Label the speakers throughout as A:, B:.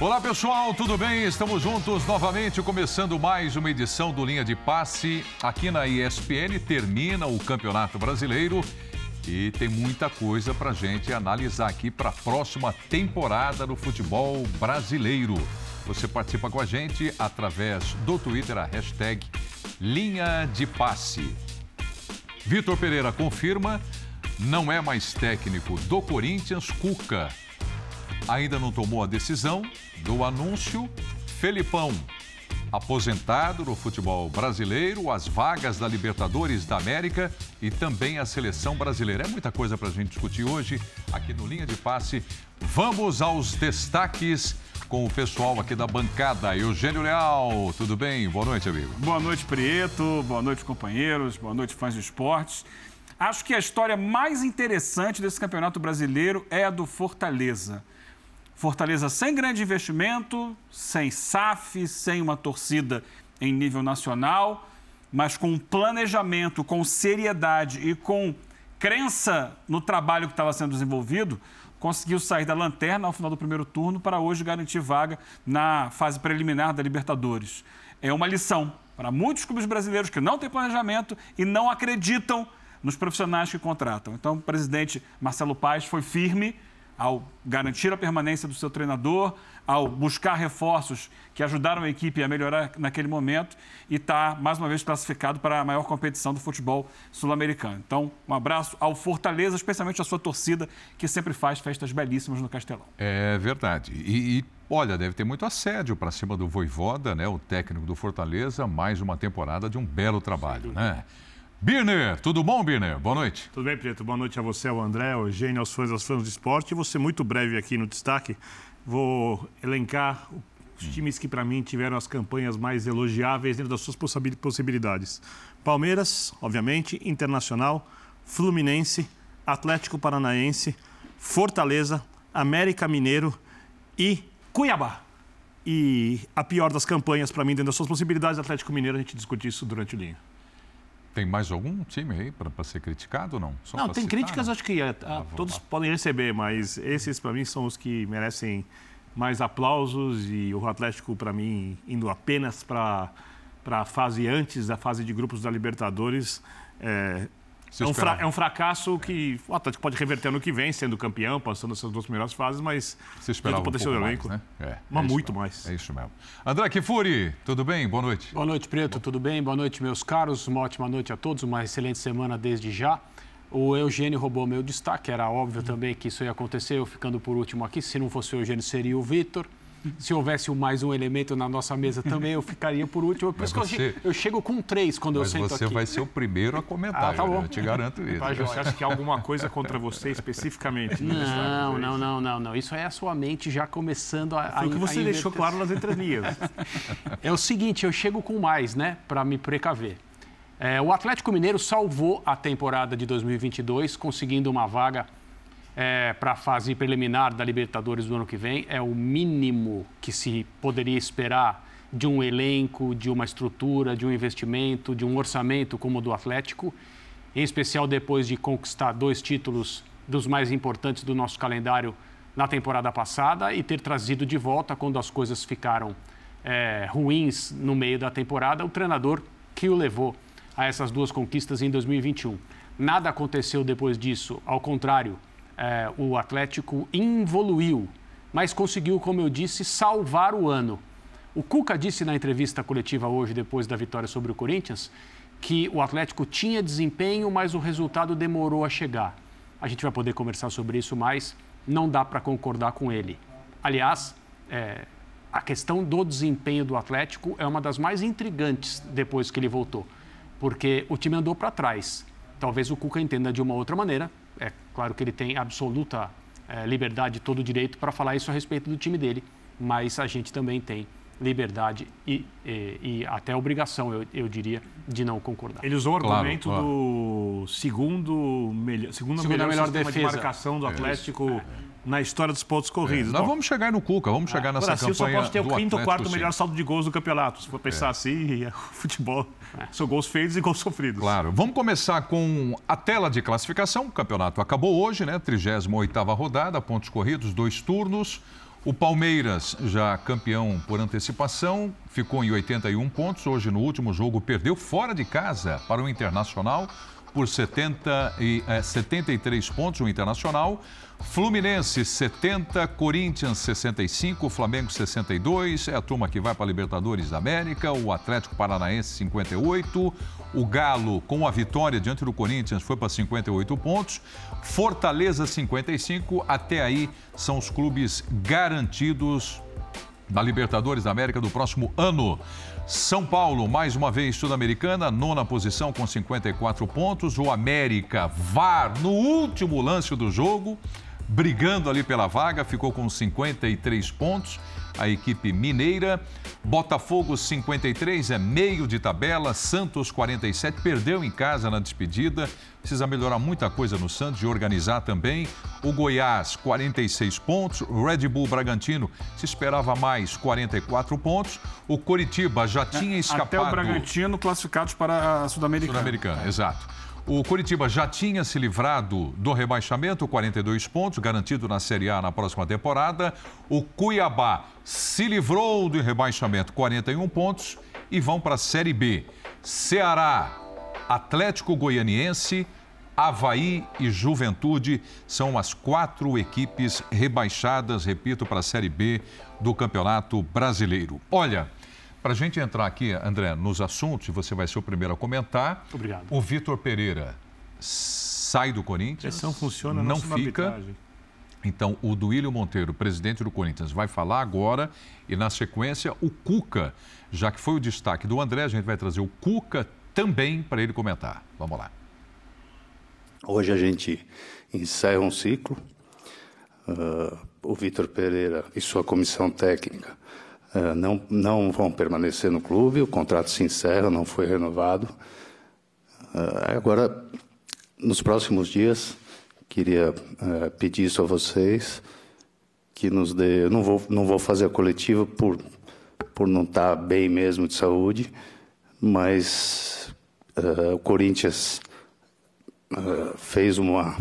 A: Olá pessoal, tudo bem? Estamos juntos novamente, começando mais uma edição do Linha de Passe aqui na ESPN. Termina o Campeonato Brasileiro e tem muita coisa para gente analisar aqui para a próxima temporada do futebol brasileiro. Você participa com a gente através do Twitter, a hashtag Linha de Passe. Vitor Pereira confirma, não é mais técnico do Corinthians, Cuca ainda não tomou a decisão do anúncio. Felipão, aposentado no futebol brasileiro, as vagas da Libertadores da América e também a seleção brasileira. É muita coisa para a gente discutir hoje aqui no Linha de Passe. Vamos aos destaques com o pessoal aqui da bancada. Eugênio Leal, tudo bem? Boa noite, amigo.
B: Boa noite, Prieto. Boa noite, companheiros. Boa noite, fãs de esportes. Acho que a história mais interessante desse campeonato brasileiro é a do Fortaleza. Fortaleza sem grande investimento, sem SAF, sem uma torcida em nível nacional, mas com planejamento, com seriedade e com crença no trabalho que estava sendo desenvolvido, conseguiu sair da lanterna ao final do primeiro turno para hoje garantir vaga na fase preliminar da Libertadores. É uma lição para muitos clubes brasileiros que não têm planejamento e não acreditam nos profissionais que contratam. Então, o presidente Marcelo Paes foi firme ao garantir a permanência do seu treinador, ao buscar reforços que ajudaram a equipe a melhorar naquele momento e está, mais uma vez, classificado para a maior competição do futebol sul-americano. Então, um abraço ao Fortaleza, especialmente à sua torcida, que sempre faz festas belíssimas no Castelão.
A: É verdade. E, e olha, deve ter muito assédio para cima do Voivoda, né, o técnico do Fortaleza, mais uma temporada de um belo trabalho, né? Birner, tudo bom, Birner? Boa noite.
C: Tudo bem, Preto. Boa noite a você, ao André, ao Eugênio, aos fãs, aos fãs do esporte. E você muito breve aqui no destaque. Vou elencar os times que, para mim, tiveram as campanhas mais elogiáveis dentro das suas possibilidades. Palmeiras, obviamente, Internacional, Fluminense, Atlético Paranaense, Fortaleza, América Mineiro e Cuiabá. E a pior das campanhas, para mim, dentro das suas possibilidades, Atlético Mineiro, a gente discute isso durante o linha.
A: Tem mais algum time aí para ser criticado ou não?
C: Só não, tem citar, críticas, não? acho que a, a, ah, todos lá. podem receber, mas esses para mim são os que merecem mais aplausos e o Atlético para mim indo apenas para para a fase antes da fase de grupos da Libertadores é, é um, fra, é um, fracasso que o Atlético pode reverter no que vem, sendo campeão, passando essas duas melhores fases, mas
A: Você esperava um potencial
C: do elenco. Mais, né? é, mas é muito mesmo. mais.
A: É isso mesmo. André Kifuri, tudo bem? Boa noite.
D: Boa noite, Preto, tudo bem? Boa noite, meus caros. Uma ótima noite a todos, uma excelente semana desde já. O Eugênio roubou meu destaque, era óbvio também que isso ia acontecer, eu ficando por último aqui. Se não fosse o Eugênio, seria o Vitor. Se houvesse mais um elemento na nossa mesa também, eu ficaria por último. Por isso você, que eu, eu, chego com três quando eu sento aqui.
A: Mas você vai ser o primeiro a comentar, ah, tá bom. eu te garanto isso.
B: Tá, você acha que há alguma coisa contra você especificamente?
D: Não, não, não, não, não. Isso é a sua mente já começando a.
B: Foi o que você deixou claro nas entrelinhas.
D: É o seguinte, eu chego com mais, né, para me precaver. É, o Atlético Mineiro salvou a temporada de 2022, conseguindo uma vaga é, para a fase preliminar da Libertadores do ano que vem. É o mínimo que se poderia esperar de um elenco, de uma estrutura, de um investimento, de um orçamento como o do Atlético, em especial depois de conquistar dois títulos dos mais importantes do nosso calendário na temporada passada e ter trazido de volta quando as coisas ficaram é, ruins no meio da temporada o treinador que o levou a essas duas conquistas em 2021. Nada aconteceu depois disso, ao contrário, é, o Atlético evoluiu, mas conseguiu, como eu disse, salvar o ano. O Cuca disse na entrevista coletiva hoje, depois da vitória sobre o Corinthians, que o Atlético tinha desempenho, mas o resultado demorou a chegar. A gente vai poder conversar sobre isso mais, não dá para concordar com ele. Aliás, é, a questão do desempenho do Atlético é uma das mais intrigantes depois que ele voltou, porque o time andou para trás. Talvez o Cuca entenda de uma outra maneira, é claro que ele tem absoluta é, liberdade, todo o direito para falar isso a respeito do time dele, mas a gente também tem liberdade e, e, e até obrigação, eu, eu, diria, de não concordar.
B: Ele usou o argumento claro, claro. do segundo melhor, segunda, segunda melhor, melhor defesa de marcação do Atlético
C: na história dos pontos corridos.
A: É, nós Bom, vamos chegar no Cuca, vamos chegar nessa Brasil campanha. O São Paulo
C: tem o quinto ou quarto sim. melhor saldo de gols do campeonato. Se for pensar é. assim, o futebol são gols feitos e gols sofridos.
A: Claro. Vamos começar com a tela de classificação. O campeonato acabou hoje, né? 38ª rodada, pontos corridos, dois turnos. O Palmeiras, já campeão por antecipação, ficou em 81 pontos. Hoje, no último jogo, perdeu fora de casa para o Internacional por 70 e, é, 73 pontos, o Internacional. Fluminense 70, Corinthians 65, Flamengo 62, é a turma que vai para a Libertadores da América, o Atlético Paranaense 58, o Galo com a vitória diante do Corinthians foi para 58 pontos, Fortaleza 55, até aí são os clubes garantidos da Libertadores da América do próximo ano. São Paulo, mais uma vez sul-americana, nona posição com 54 pontos. O América, VAR, no último lance do jogo, brigando ali pela vaga, ficou com 53 pontos. A equipe mineira, Botafogo 53 é meio de tabela, Santos 47 perdeu em casa na despedida. Precisa melhorar muita coisa no Santos e organizar também. O Goiás 46 pontos, o Red Bull Bragantino se esperava mais 44 pontos. O Coritiba já tinha escapado. Até
B: o Bragantino classificados para a Sul-Americana.
A: Sul-Americana, exato. O Curitiba já tinha se livrado do rebaixamento, 42 pontos, garantido na Série A na próxima temporada. O Cuiabá se livrou do rebaixamento, 41 pontos, e vão para a Série B. Ceará, Atlético Goianiense, Havaí e Juventude são as quatro equipes rebaixadas, repito, para a Série B do Campeonato Brasileiro. Olha. Para a gente entrar aqui, André, nos assuntos, e você vai ser o primeiro a comentar.
D: Obrigado.
A: O Vitor Pereira sai do Corinthians. A
C: pressão funciona,
A: não fica. Arbitragem. Então, o Duílio Monteiro, presidente do Corinthians, vai falar agora e, na sequência, o Cuca, já que foi o destaque do André, a gente vai trazer o Cuca também para ele comentar. Vamos lá.
E: Hoje a gente encerra um ciclo. Uh, o Vitor Pereira e sua comissão técnica não, não vão permanecer no clube, o contrato se encerra, não foi renovado. É, agora, nos próximos dias, queria é, pedir isso a vocês, que nos dê. Eu não vou, não vou fazer a coletiva por, por não estar bem mesmo de saúde, mas uh, o Corinthians uh, fez uma,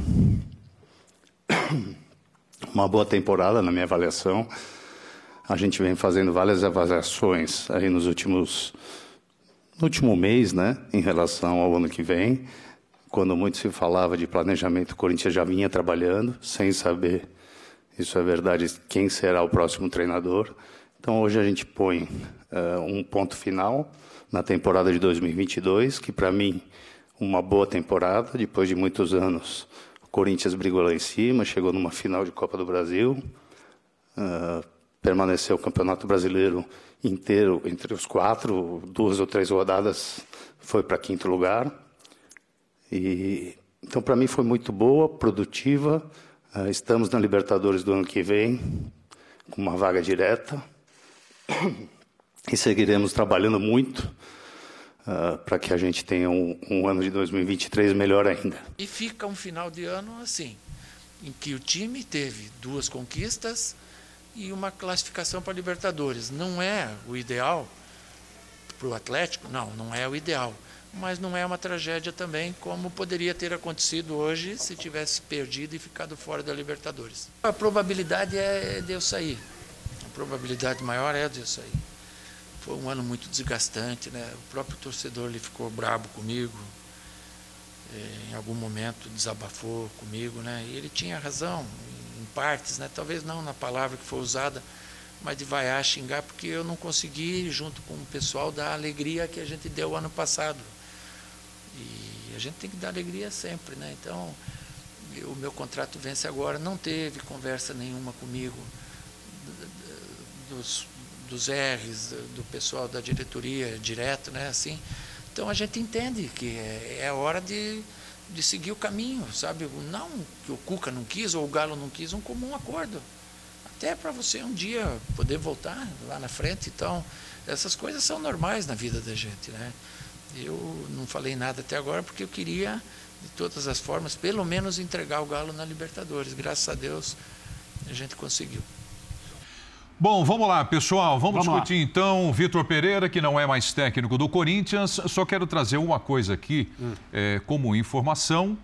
E: uma boa temporada, na minha avaliação. A gente vem fazendo várias avaliações aí nos últimos no último mês, né, em relação ao ano que vem, quando muito se falava de planejamento, o Corinthians já vinha trabalhando sem saber, isso é verdade, quem será o próximo treinador. Então hoje a gente põe uh, um ponto final na temporada de 2022, que para mim uma boa temporada, depois de muitos anos. O Corinthians brigou lá em cima, chegou numa final de Copa do Brasil. Uh, permaneceu o Campeonato Brasileiro inteiro entre os quatro, duas ou três rodadas foi para quinto lugar. E então para mim foi muito boa, produtiva. Uh, estamos na Libertadores do ano que vem com uma vaga direta e seguiremos trabalhando muito uh, para que a gente tenha um, um ano de 2023 melhor ainda.
F: E fica um final de ano assim, em que o time teve duas conquistas e uma classificação para Libertadores. Não é o ideal para o Atlético? Não, não é o ideal. Mas não é uma tragédia também, como poderia ter acontecido hoje se tivesse perdido e ficado fora da Libertadores. A probabilidade é de eu sair. A probabilidade maior é de eu sair. Foi um ano muito desgastante, né? O próprio torcedor ele ficou brabo comigo. Eh, em algum momento desabafou comigo, né? E ele tinha razão partes, né? talvez não na palavra que foi usada, mas de vaiar, xingar, porque eu não consegui, junto com o pessoal, dar a alegria que a gente deu ano passado. E a gente tem que dar alegria sempre, né? Então, o meu contrato vence agora, não teve conversa nenhuma comigo, dos, dos R's, do pessoal da diretoria direto, né? Assim, então a gente entende que é, é hora de de seguir o caminho, sabe? Não que o Cuca não quis ou o Galo não quis, um comum acordo. Até para você um dia poder voltar lá na frente. Então, essas coisas são normais na vida da gente, né? Eu não falei nada até agora porque eu queria, de todas as formas, pelo menos entregar o Galo na Libertadores. Graças a Deus, a gente conseguiu.
A: Bom, vamos lá, pessoal. Vamos,
D: Vamos
A: discutir então Vitor Pereira, que não é mais técnico do Corinthians. Só quero trazer uma coisa aqui eh, como informação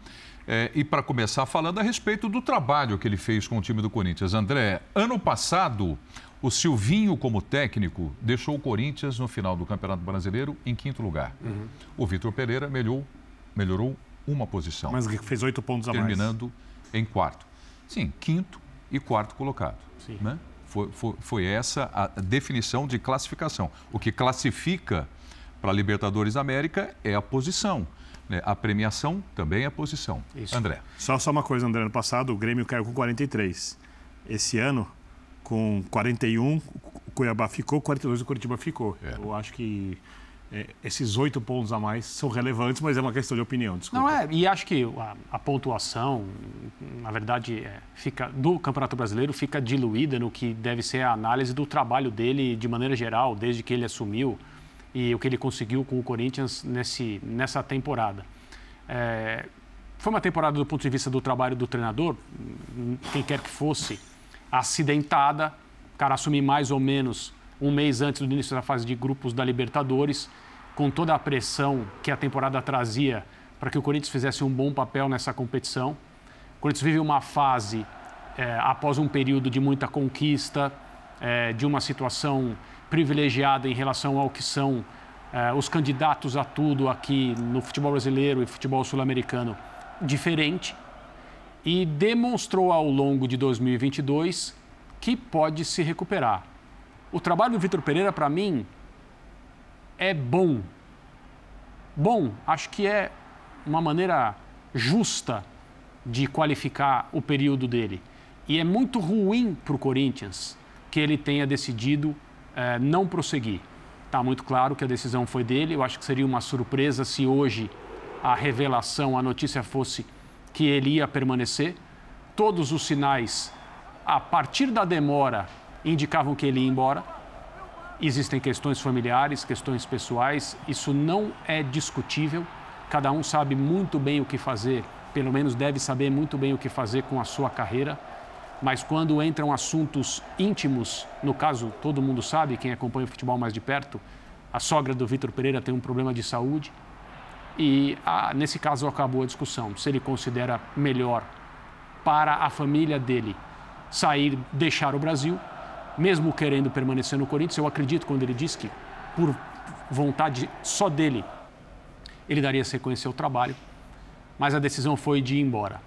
A: eh, e para começar falando a respeito do trabalho que ele fez com o time do Corinthians. André, ano passado, o Silvinho, como técnico, deixou o Corinthians no final do Campeonato Brasileiro em quinto lugar. O Vitor Pereira melhorou, melhorou uma posição
C: Mas fez oito pontos a mais.
A: terminando em quarto. Sim, quinto e quarto colocado.
D: Sim.
A: Né? Foi, foi, foi essa a definição de classificação. O que classifica para a Libertadores da América é a posição. né? A premiação também é a posição.
D: Isso.
A: André.
C: Só, só uma coisa, André. Ano passado o Grêmio caiu com 43. Esse ano, com 41, o Cuiabá ficou, 42 o Curitiba ficou.
A: É.
C: Eu acho que esses oito pontos a mais são relevantes, mas é uma questão de opinião, desculpa.
D: Não é, e acho que a, a pontuação, na verdade, é, fica do Campeonato Brasileiro fica diluída no que deve ser a análise do trabalho dele de maneira geral, desde que ele assumiu e o que ele conseguiu com o Corinthians nesse, nessa temporada. É, foi uma temporada do ponto de vista do trabalho do treinador, quem quer que fosse, acidentada. O cara assumir mais ou menos um mês antes do início da fase de grupos da Libertadores, com toda a pressão que a temporada trazia para que o Corinthians fizesse um bom papel nessa competição. O Corinthians vive uma fase, eh, após um período de muita conquista, eh, de uma situação privilegiada em relação ao que são eh, os candidatos a tudo aqui no futebol brasileiro e futebol sul-americano, diferente e demonstrou ao longo de 2022 que pode se recuperar. O trabalho do Vitor Pereira, para mim, é bom. Bom, acho que é uma maneira justa de qualificar o período dele. E é muito ruim para o Corinthians que ele tenha decidido eh, não prosseguir. Está muito claro que a decisão foi dele. Eu acho que seria uma surpresa se hoje a revelação, a notícia fosse que ele ia permanecer. Todos os sinais, a partir da demora, indicavam que ele ia embora. Existem questões familiares, questões pessoais, isso não é discutível. Cada um sabe muito bem o que fazer, pelo menos deve saber muito bem o que fazer com a sua carreira. Mas quando entram assuntos íntimos, no caso, todo mundo sabe, quem acompanha o futebol mais de perto, a sogra do Vitor Pereira tem um problema de saúde. E ah, nesse caso acabou a discussão. Se ele considera melhor para a família dele sair, deixar o Brasil, mesmo querendo permanecer no Corinthians, eu acredito quando ele diz que, por vontade só dele, ele daria sequência ao trabalho, mas a decisão foi de ir embora.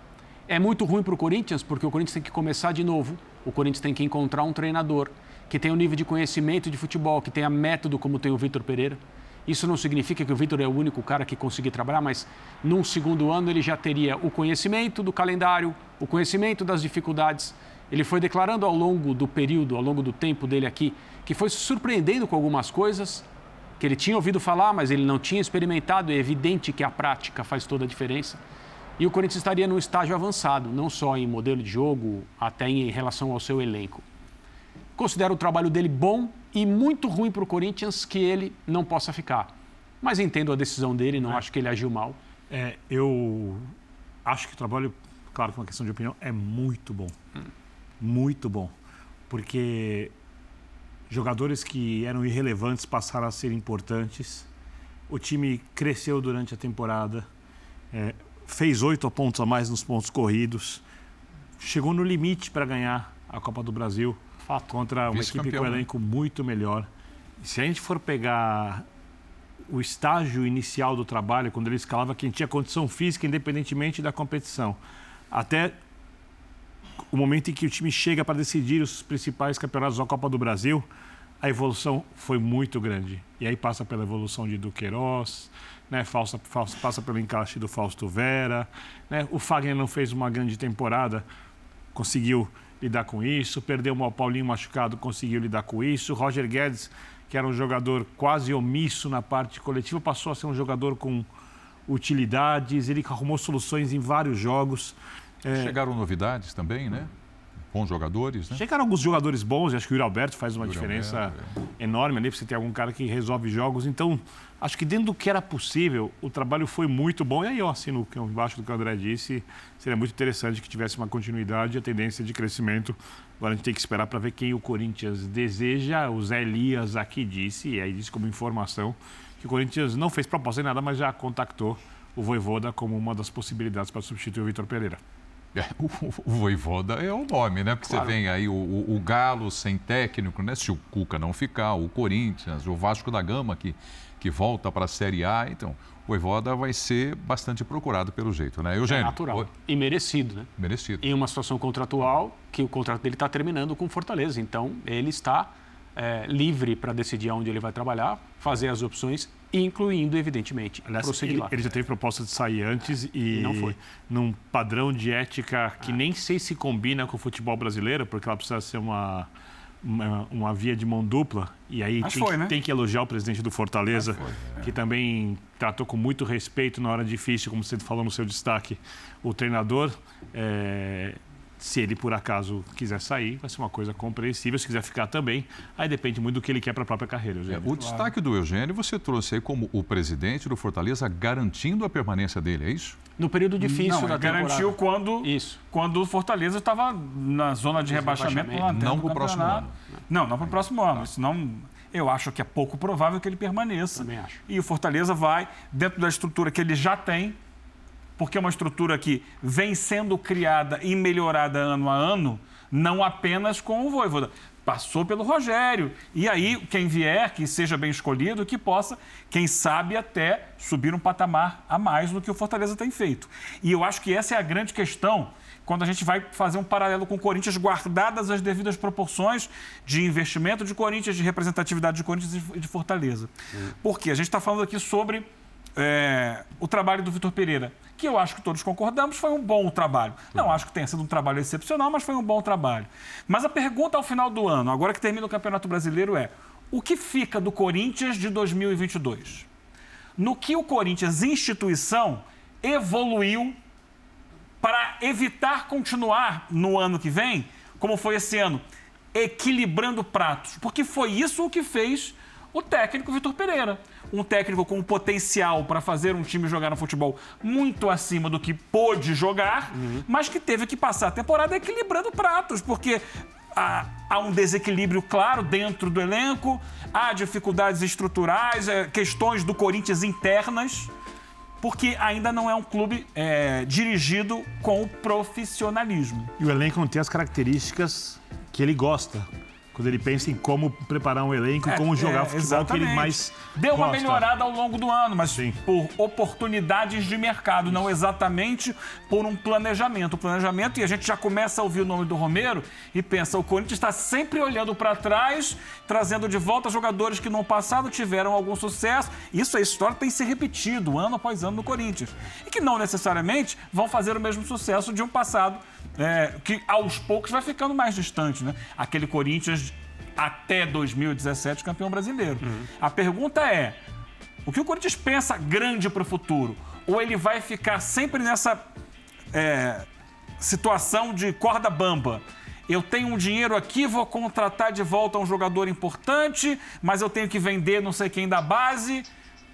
D: É muito ruim para o Corinthians, porque o Corinthians tem que começar de novo, o Corinthians tem que encontrar um treinador que tenha um nível de conhecimento de futebol, que tenha método como tem o Vitor Pereira. Isso não significa que o Vitor é o único cara que conseguir trabalhar, mas num segundo ano ele já teria o conhecimento do calendário, o conhecimento das dificuldades. Ele foi declarando ao longo do período, ao longo do tempo dele aqui, que foi se surpreendendo com algumas coisas que ele tinha ouvido falar, mas ele não tinha experimentado. É evidente que a prática faz toda a diferença. E o Corinthians estaria num estágio avançado, não só em modelo de jogo, até em relação ao seu elenco. Considero o trabalho dele bom e muito ruim para o Corinthians que ele não possa ficar. Mas entendo a decisão dele, não acho que ele agiu mal.
C: É, eu acho que o trabalho, claro, é uma questão de opinião, é muito bom. Muito bom. Porque jogadores que eram irrelevantes passaram a ser importantes. O time cresceu durante a temporada, é, fez oito pontos a mais nos pontos corridos, chegou no limite para ganhar a Copa do Brasil
D: Fato.
C: contra uma equipe com um
A: né?
C: elenco muito melhor. Se a gente for pegar o estágio inicial do trabalho, quando ele escalava quem tinha condição física, independentemente da competição, até o momento em que o time chega para decidir os principais campeonatos da Copa do Brasil, a evolução foi muito grande. E aí passa pela evolução de Duqueiroz, né? Falsa, falsa, passa pelo encaixe do Fausto Vera. Né? O Fagner não fez uma grande temporada, conseguiu lidar com isso. Perdeu o Paulinho machucado, conseguiu lidar com isso. Roger Guedes, que era um jogador quase omisso na parte coletiva, passou a ser um jogador com utilidades. Ele arrumou soluções em vários jogos. É,
A: Chegaram novidades também, né? bons jogadores, né?
C: Chegaram alguns jogadores bons, acho que o Yuri Alberto faz uma
A: Yuri
C: diferença
A: Alberto,
C: enorme ali, você ter algum cara que resolve jogos. Então, acho que dentro do que era possível, o trabalho foi muito bom. E aí eu assino embaixo do que o André disse, seria muito interessante que tivesse uma continuidade e a tendência de crescimento. Agora a gente tem que esperar para ver quem o Corinthians deseja. O Zé Elias aqui disse, e aí disse como informação, que o Corinthians não fez proposta em nada, mas já contactou o Voivoda como uma das possibilidades para substituir o Vitor Pereira.
A: O, o Voivoda é o nome, né? Porque claro. você vem aí o, o, o, Galo sem técnico, né? Se o Cuca não ficar, o Corinthians, o Vasco da Gama que, que volta para a Série A. Então, o Voivoda vai ser bastante procurado pelo jeito, né? Eugênio? É
D: natural. Oi. E merecido, né?
A: Merecido.
D: Em uma situação contratual que o contrato dele está terminando com Fortaleza. Então, ele está é, livre para decidir onde ele vai trabalhar, fazer as opções, incluindo, evidentemente,
C: Aliás, prosseguir ele, lá. Ele já teve proposta de sair antes e, e não foi. num padrão de ética que ah. nem sei se combina com o futebol brasileiro, porque ela precisa ser uma, uma, uma via de mão dupla. E aí tem, foi, né? tem, que elogiar o presidente do Fortaleza, foi, é. que também tratou com muito respeito na hora difícil, como você falou no seu destaque, o treinador. É, se ele, por acaso, quiser sair, vai ser uma coisa compreensível. Se quiser ficar também, aí depende muito do que ele quer para a própria carreira.
A: É, o claro. destaque do Eugênio você trouxe aí como o presidente do Fortaleza garantindo a permanência dele, é isso?
D: No período difícil
B: não,
D: da
B: garantiu quando, isso. quando o Fortaleza estava na zona de rebaixamento. rebaixamento.
A: Não para o próximo ano.
B: Não, não para o próximo ano. Tá. Senão, eu acho que é pouco provável que ele permaneça.
D: Também acho.
B: E o Fortaleza vai, dentro da estrutura que ele já tem, porque é uma estrutura que vem sendo criada e melhorada ano a ano, não apenas com o Voivoda. Passou pelo Rogério. E aí, quem vier, que seja bem escolhido, que possa, quem sabe, até subir um patamar a mais do que o Fortaleza tem feito. E eu acho que essa é a grande questão quando a gente vai fazer um paralelo com o Corinthians, guardadas as devidas proporções de investimento de Corinthians, de representatividade de Corinthians e de Fortaleza. Uhum. Porque a gente está falando aqui sobre é, o trabalho do Vitor Pereira que eu acho que todos concordamos, foi um bom trabalho. Não acho que tenha sido um trabalho excepcional, mas foi um bom trabalho. Mas a pergunta ao final do ano, agora que termina o Campeonato Brasileiro, é: o que fica do Corinthians de 2022? No que o Corinthians, instituição, evoluiu para evitar continuar no ano que vem, como foi esse ano, equilibrando pratos? Porque foi isso o que fez o técnico Vitor Pereira um técnico com potencial para fazer um time jogar no futebol muito acima do que pôde jogar, uhum. mas que teve que passar a temporada equilibrando pratos, porque há, há, um desequilíbrio claro dentro do elenco, há dificuldades estruturais, questões do Corinthians internas, porque ainda não é um clube é, dirigido com profissionalismo.
C: E o elenco não tem as características que ele gosta quando ele pensa em como preparar um elenco, é, como jogar é, futebol exatamente. que ele mais
B: Deu
C: uma
B: gosta. melhorada ao longo do ano, mas Sim. por oportunidades de mercado, não exatamente por um planejamento. O planejamento, e a gente já começa a ouvir o nome do Romero e pensa, o Corinthians está sempre olhando para trás, trazendo de volta jogadores que no passado tiveram algum sucesso. Isso, a história tem ser repetido ano após ano no Corinthians. E que não necessariamente vão fazer o mesmo sucesso de um passado é, que aos poucos vai ficando mais distante, né? Aquele Corinthians até 2017 campeão brasileiro. Uhum. A pergunta é: o que o Corinthians pensa grande para o futuro? Ou ele vai ficar sempre nessa é, situação de corda bamba? Eu tenho um dinheiro aqui, vou contratar de volta um jogador importante, mas eu tenho que vender não sei quem da base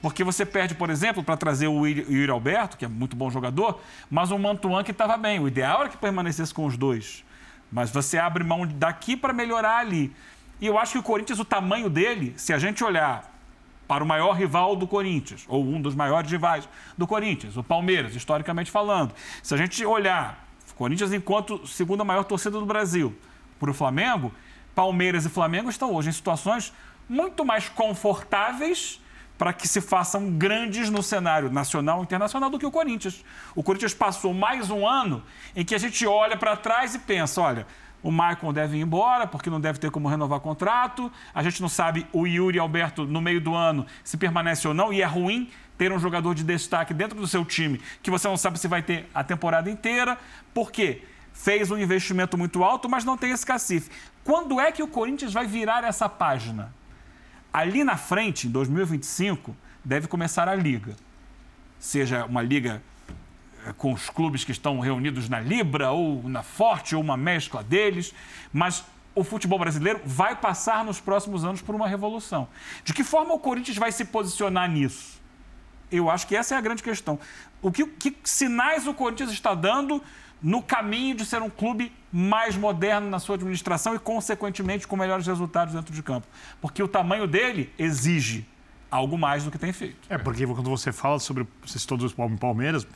B: porque você perde, por exemplo, para trazer o Yuri Alberto, que é muito bom jogador, mas o Mantuan que estava bem. O ideal era que permanecesse com os dois. Mas você abre mão daqui para melhorar ali. E eu acho que o Corinthians, o tamanho dele, se a gente olhar para o maior rival do Corinthians, ou um dos maiores rivais do Corinthians, o Palmeiras, historicamente falando, se a gente olhar o Corinthians enquanto segunda maior torcida do Brasil para o Flamengo, Palmeiras e Flamengo estão hoje em situações muito mais confortáveis para que se façam grandes no cenário nacional e internacional do que o Corinthians. O Corinthians passou mais um ano em que a gente olha para trás e pensa: olha, o Michael deve ir embora, porque não deve ter como renovar contrato. A gente não sabe o Yuri Alberto, no meio do ano, se permanece ou não. E é ruim ter um jogador de destaque dentro do seu time que você não sabe se vai ter a temporada inteira. Por quê? Fez um investimento muito alto, mas não tem esse cacife. Quando é que o Corinthians vai virar essa página? Ali na frente, em 2025, deve começar a liga. Seja uma liga com os clubes que estão reunidos na Libra ou na Forte ou uma mescla deles, mas o futebol brasileiro vai passar nos próximos anos por uma revolução. De que forma o Corinthians vai se posicionar nisso? Eu acho que essa é a grande questão. O que, que sinais o Corinthians está dando no caminho de ser um clube mais moderno na sua administração e, consequentemente, com melhores resultados dentro de campo? Porque o tamanho dele exige algo mais do que tem feito.
C: É, porque quando você fala sobre vocês todos os Palmeiras, o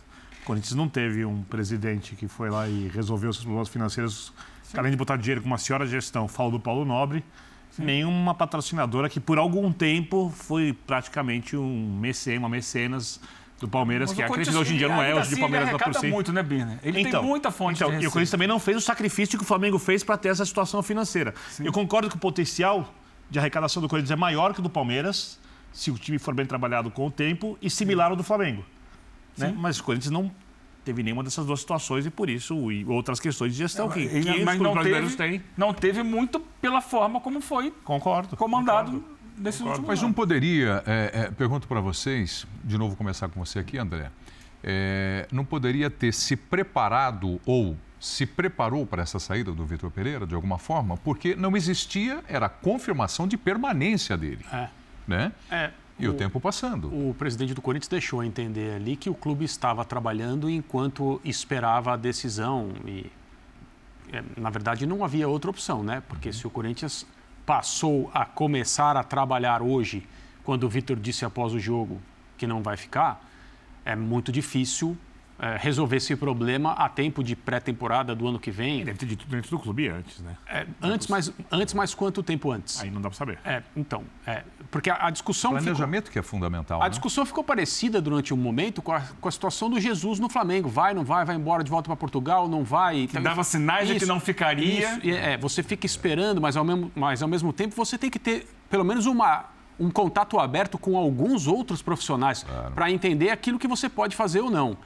C: Corinthians não teve um presidente que foi lá e resolveu seus problemas financeiros Sim. além de botar dinheiro com uma senhora gestão, falo do Paulo Nobre, Sim. nenhuma patrocinadora que por algum tempo foi praticamente um mecena, uma mecenas do Palmeiras, Mas que acredita hoje em dia não é, hoje de Palmeiras
B: não por si. muito, né, Birner? Ele então, tem muita fonte então,
C: de E o Corinthians também não fez o sacrifício que o Flamengo fez para ter essa situação financeira. Sim. Eu concordo que o potencial de arrecadação do Corinthians é maior que o do Palmeiras, se o time for bem trabalhado com o tempo, e similar ao do Flamengo. Né? Mas o Corinthians não teve nenhuma dessas duas situações e por isso e outras questões de gestão que, que
B: mas não teve. Não teve muito pela forma como foi
C: concordo,
B: comandado
C: concordo, concordo.
A: Mas não poderia, é, é, pergunto para vocês, de novo começar com você aqui, André, é, não poderia ter se preparado ou se preparou para essa saída do Vitor Pereira de alguma forma, porque não existia, era confirmação de permanência dele. É. Né?
D: É,
A: e o, o, tempo passando.
D: O presidente do Corinthians deixou entender ali que o clube estava trabalhando enquanto esperava a decisão. E, é, na verdade, não havia outra opção, né? Porque uhum. se o Corinthians passou a começar a trabalhar hoje, quando o Vitor disse após o jogo que não vai ficar, é muito difícil é, resolver esse problema a tempo de pré-temporada do ano que vem.
C: Deve ter dito dentro do clube antes, né?
D: É, antes, mas, antes, mas quanto tempo antes?
C: Aí não dá para saber.
D: É, então, é, porque a, a discussão.
A: O planejamento ficou, que é fundamental. A
D: né? discussão ficou parecida durante um momento com a, com a situação do Jesus no Flamengo. Vai, não vai, vai embora de volta para Portugal, não vai.
B: Que dava sinais isso, de que não ficaria.
D: Isso, é, você fica esperando, mas ao, mesmo, mas ao mesmo tempo você tem que ter pelo menos uma, um contato aberto com alguns outros profissionais claro. para entender aquilo que você pode fazer ou não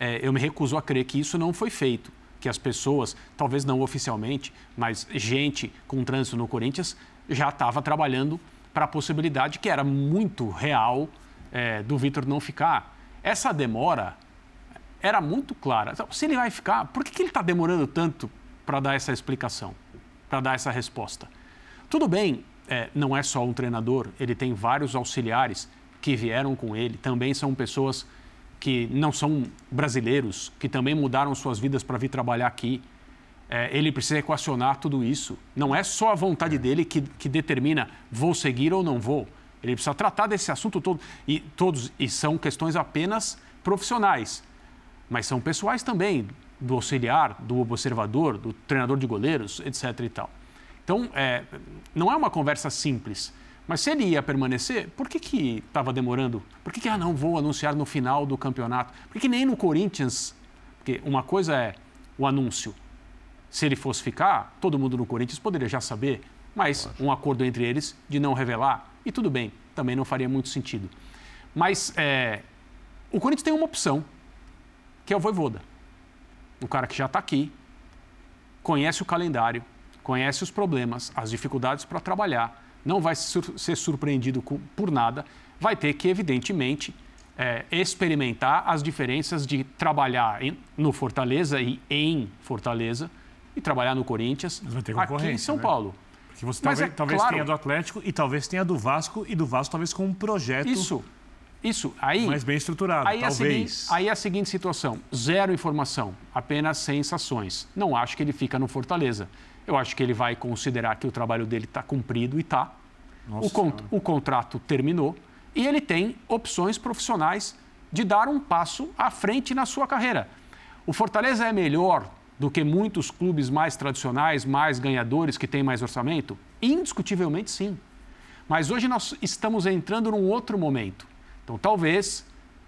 D: é, eu me recuso a crer que isso não foi feito. Que as pessoas, talvez não oficialmente, mas gente com trânsito no Corinthians já estava trabalhando para a possibilidade que era muito real é, do Vitor não ficar. Essa demora era muito clara. Então, se ele vai ficar, por que, que ele está demorando tanto para dar essa explicação, para dar essa resposta? Tudo bem, é, não é só um treinador, ele tem vários auxiliares que vieram com ele, também são pessoas que não são brasileiros, que também mudaram suas vidas para vir trabalhar aqui. É, ele precisa equacionar tudo isso. Não é só a vontade dele que, que determina vou seguir ou não vou. Ele precisa tratar desse assunto todo. E todos e são questões apenas profissionais, mas são pessoais também, do auxiliar, do observador, do treinador de goleiros, etc. E tal. Então, é, não é uma conversa simples. Mas se ele ia permanecer, por que que estava demorando? Por que que, ah, não, vou anunciar no final do campeonato? Por que, nem no Corinthians? Porque uma coisa é o anúncio. Se ele fosse ficar, todo mundo no Corinthians poderia já saber, mas um acordo entre eles de não revelar, e tudo bem, também não faria muito sentido. Mas é, o Corinthians tem uma opção, que é o Voivoda. O cara que já está aqui, conhece o calendário, conhece os problemas, as dificuldades para trabalhar, não vai ser surpreendido por nada, vai ter que, evidentemente, é, experimentar as diferenças de trabalhar em, no Fortaleza e em Fortaleza e trabalhar no Corinthians aqui em São
C: né?
D: Paulo.
C: Porque você Mas talvez, é, talvez claro, tenha do Atlético e talvez tenha do Vasco e do Vasco talvez com um projeto
D: isso, isso. Aí,
C: mais bem estruturado,
D: aí
C: talvez.
D: A seguinte, aí a seguinte situação, zero informação, apenas sensações. Não acho que ele fica no Fortaleza. Eu acho que ele vai considerar que o trabalho dele está cumprido e está. O, con o contrato terminou e ele tem opções profissionais de dar um passo à frente na sua carreira. O Fortaleza é melhor do que muitos clubes mais tradicionais, mais ganhadores, que têm mais orçamento? Indiscutivelmente sim. Mas hoje nós estamos entrando num outro momento. Então, talvez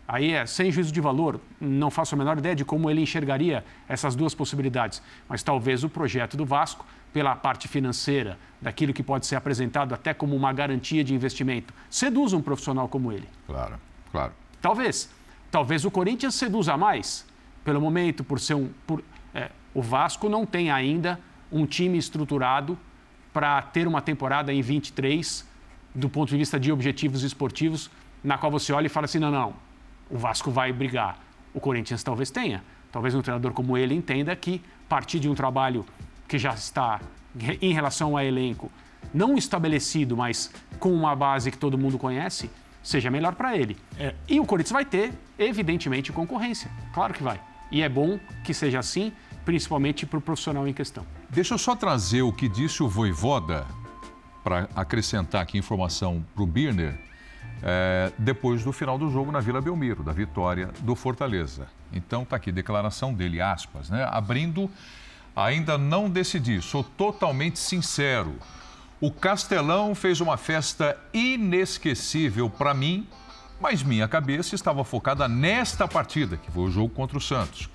D: Aí é sem juízo de valor, não faço a menor ideia de como ele enxergaria essas duas possibilidades. Mas talvez o projeto do Vasco, pela parte financeira, daquilo que pode ser apresentado até como uma garantia de investimento, seduza um profissional como ele.
A: Claro, claro.
D: Talvez. Talvez o Corinthians seduza mais, pelo momento, por ser um. Por, é, o Vasco não tem ainda um time estruturado para ter uma temporada em 23, do ponto de vista de objetivos esportivos, na qual você olha e fala assim: não, não o Vasco vai brigar. O Corinthians talvez tenha. Talvez um treinador como ele entenda que partir de um trabalho que já está em relação ao elenco não estabelecido, mas com uma base que todo mundo conhece, seja melhor para ele. É. E o Corinthians vai ter, evidentemente, concorrência. Claro que vai. E é bom que seja assim, principalmente para o profissional em questão.
A: Deixa eu só trazer o que disse o Voivoda, para acrescentar aqui informação para o Birner, é, depois do final do jogo na Vila Belmiro, da vitória do Fortaleza. Então está aqui declaração dele, aspas, né? Abrindo, ainda não decidi, sou totalmente sincero. O Castelão fez uma festa inesquecível para mim, mas minha cabeça estava focada nesta partida, que foi o jogo contra o Santos.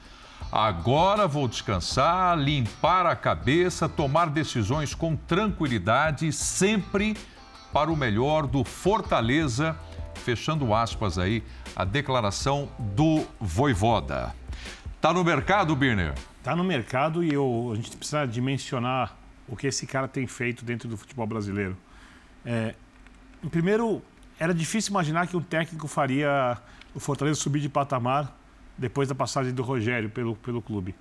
A: Agora vou descansar, limpar a cabeça, tomar decisões com tranquilidade, sempre para o melhor do Fortaleza. Fechando aspas aí, a declaração do Voivoda. Tá no mercado, Birner?
C: Tá no mercado e eu, a gente precisa dimensionar o que esse cara tem feito dentro do futebol brasileiro. É, primeiro, era difícil imaginar que um técnico faria o Fortaleza subir de patamar depois da passagem do Rogério pelo, pelo clube.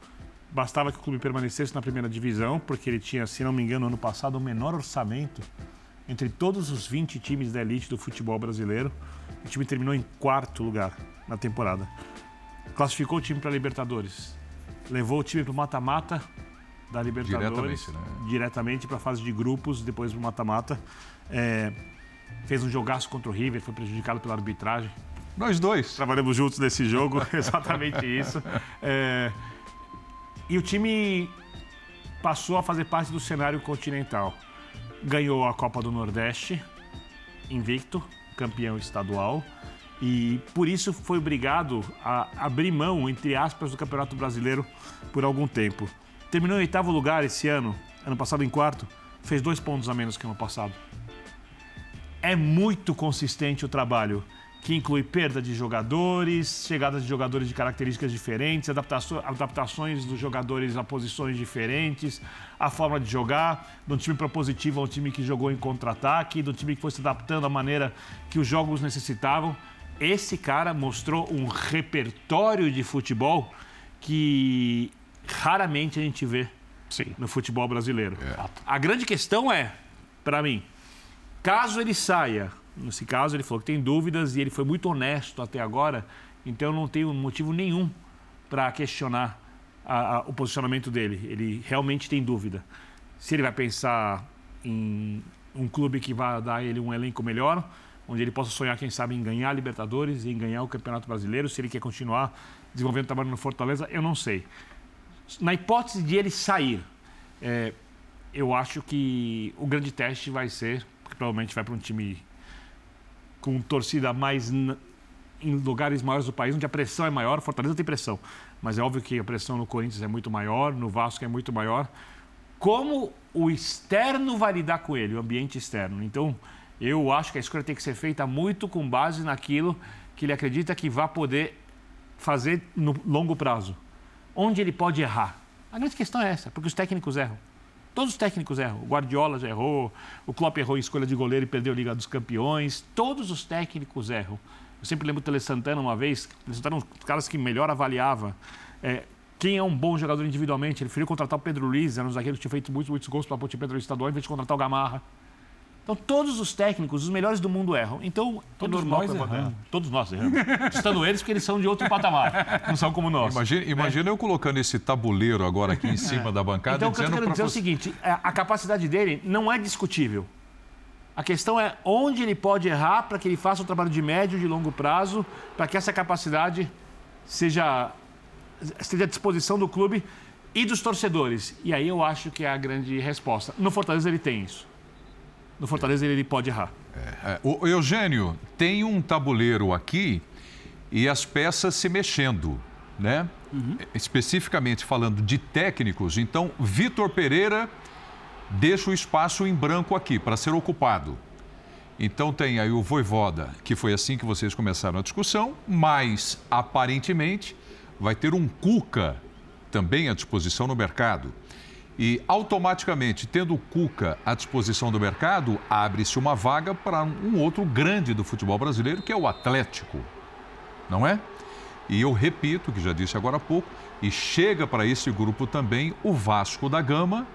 C: Bastava que o clube permanecesse na primeira divisão, porque ele tinha, se não me engano, ano passado, o menor orçamento entre todos os 20 times da elite do futebol brasileiro. O time terminou em quarto lugar na temporada. Classificou o time para a Libertadores. Levou o time para o mata-mata da Libertadores, diretamente, né? diretamente para a fase de grupos, depois para o mata-mata. É, fez um jogaço contra o River, foi prejudicado pela arbitragem.
A: Nós dois.
C: Trabalhamos juntos nesse jogo, exatamente isso. É, e o time passou a fazer parte do cenário continental. Ganhou a Copa do Nordeste, invicto, campeão estadual. E por isso foi obrigado a abrir mão, entre aspas, do Campeonato Brasileiro por algum tempo. Terminou em oitavo lugar esse ano, ano passado em quarto, fez dois pontos a menos que ano passado. É muito consistente o trabalho, que inclui perda de jogadores, chegadas de jogadores de características diferentes, adaptações dos jogadores a posições diferentes, a forma de jogar, de um time propositivo a um time que jogou em contra-ataque, de um time que foi se adaptando à maneira que os jogos necessitavam. Esse cara mostrou um repertório de futebol que raramente a gente vê Sim. no futebol brasileiro. É. A grande questão é, para mim, caso ele saia, nesse caso ele falou que tem dúvidas e ele foi muito honesto até agora, então eu não tenho motivo nenhum para questionar a, a, o posicionamento dele. Ele realmente tem dúvida. Se ele vai pensar em um clube que vai dar ele um elenco melhor, onde ele possa sonhar, quem sabe, em ganhar a Libertadores e em ganhar o Campeonato Brasileiro, se ele quer continuar desenvolvendo trabalho no Fortaleza, eu não sei. Na hipótese de ele sair, é, eu acho que o grande teste vai ser, porque provavelmente vai para um time com torcida mais em lugares maiores do país, onde a pressão é maior. Fortaleza tem pressão, mas é óbvio que a pressão no Corinthians é muito maior, no Vasco é muito maior. Como o externo vai lidar com ele, o ambiente externo? Então, eu acho que a escolha tem que ser feita muito com base naquilo que ele acredita que vai poder fazer no longo prazo onde ele pode errar? A grande questão é essa, porque os técnicos erram. Todos os técnicos erram. O Guardiola já errou, o Klopp errou em escolha de goleiro e perdeu a Liga dos Campeões. Todos os técnicos erram. Eu sempre lembro do Tele Santana uma vez, Tele Santana um dos caras que melhor avaliava é, quem é um bom jogador individualmente. Ele preferiu contratar o Pedro Luiz, era um zagueiro que tinha feito muitos, muitos gols para a Ponte Pedro Estadual, em vez de contratar o Gamarra. Então, todos os técnicos, os melhores do mundo erram. Então,
B: todos é nós erramos.
C: Todos nós erramos. Estando eles, porque eles são de outro patamar. Não são como nós.
A: Imagina, imagina é. eu colocando esse tabuleiro agora aqui em cima é. da bancada
C: então, dizendo... Então, o que eu quero dizer é o seguinte, é, a capacidade dele não é discutível. A questão é onde ele pode errar para que ele faça um trabalho de médio e de longo prazo, para que essa capacidade seja, esteja à disposição do clube e dos torcedores. E aí eu acho que é a grande resposta. No Fortaleza ele tem isso no Fortaleza ele pode errar.
A: É, é. O Eugênio, tem um tabuleiro aqui e as peças se mexendo, né? Uhum. Especificamente falando de técnicos, então Vitor Pereira deixa o espaço em branco aqui para ser ocupado. Então tem aí o Voivoda, que foi assim que vocês começaram a discussão, mas aparentemente vai ter um Cuca também à disposição no mercado. E automaticamente, tendo o Cuca à disposição do mercado, abre-se uma vaga para um outro grande do futebol brasileiro, que é o Atlético. Não é? E eu repito, que já disse agora há pouco, e chega para esse grupo também o Vasco da Gama,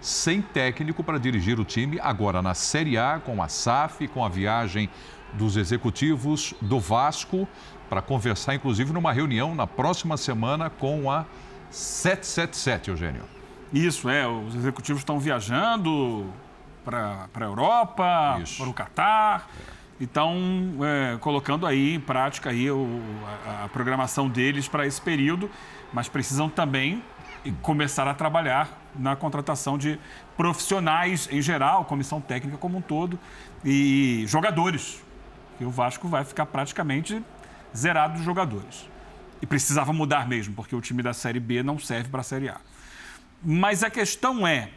A: sem técnico para dirigir o time, agora na Série A, com a SAF, com a viagem dos executivos do Vasco, para conversar, inclusive, numa reunião na próxima semana com a 777, Eugênio.
B: Isso, é. Os executivos estão viajando para a Europa, para o Catar. E estão é, colocando aí em prática aí o- a, a programação deles para esse período, mas precisam também começar a trabalhar na contratação de profissionais em geral, comissão técnica como um todo e jogadores. E o Vasco vai ficar praticamente zerado de jogadores. E precisava mudar mesmo, porque o time da Série B não serve para a Série A. Mas a questão é,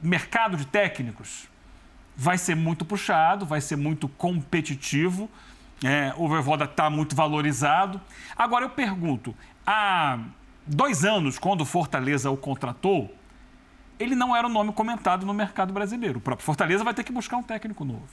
B: mercado de técnicos vai ser muito puxado, vai ser muito competitivo. É, o Voivoda está muito valorizado. Agora eu pergunto, há dois anos, quando o Fortaleza o contratou, ele não era um nome comentado no mercado brasileiro. O próprio Fortaleza vai ter que buscar um técnico novo.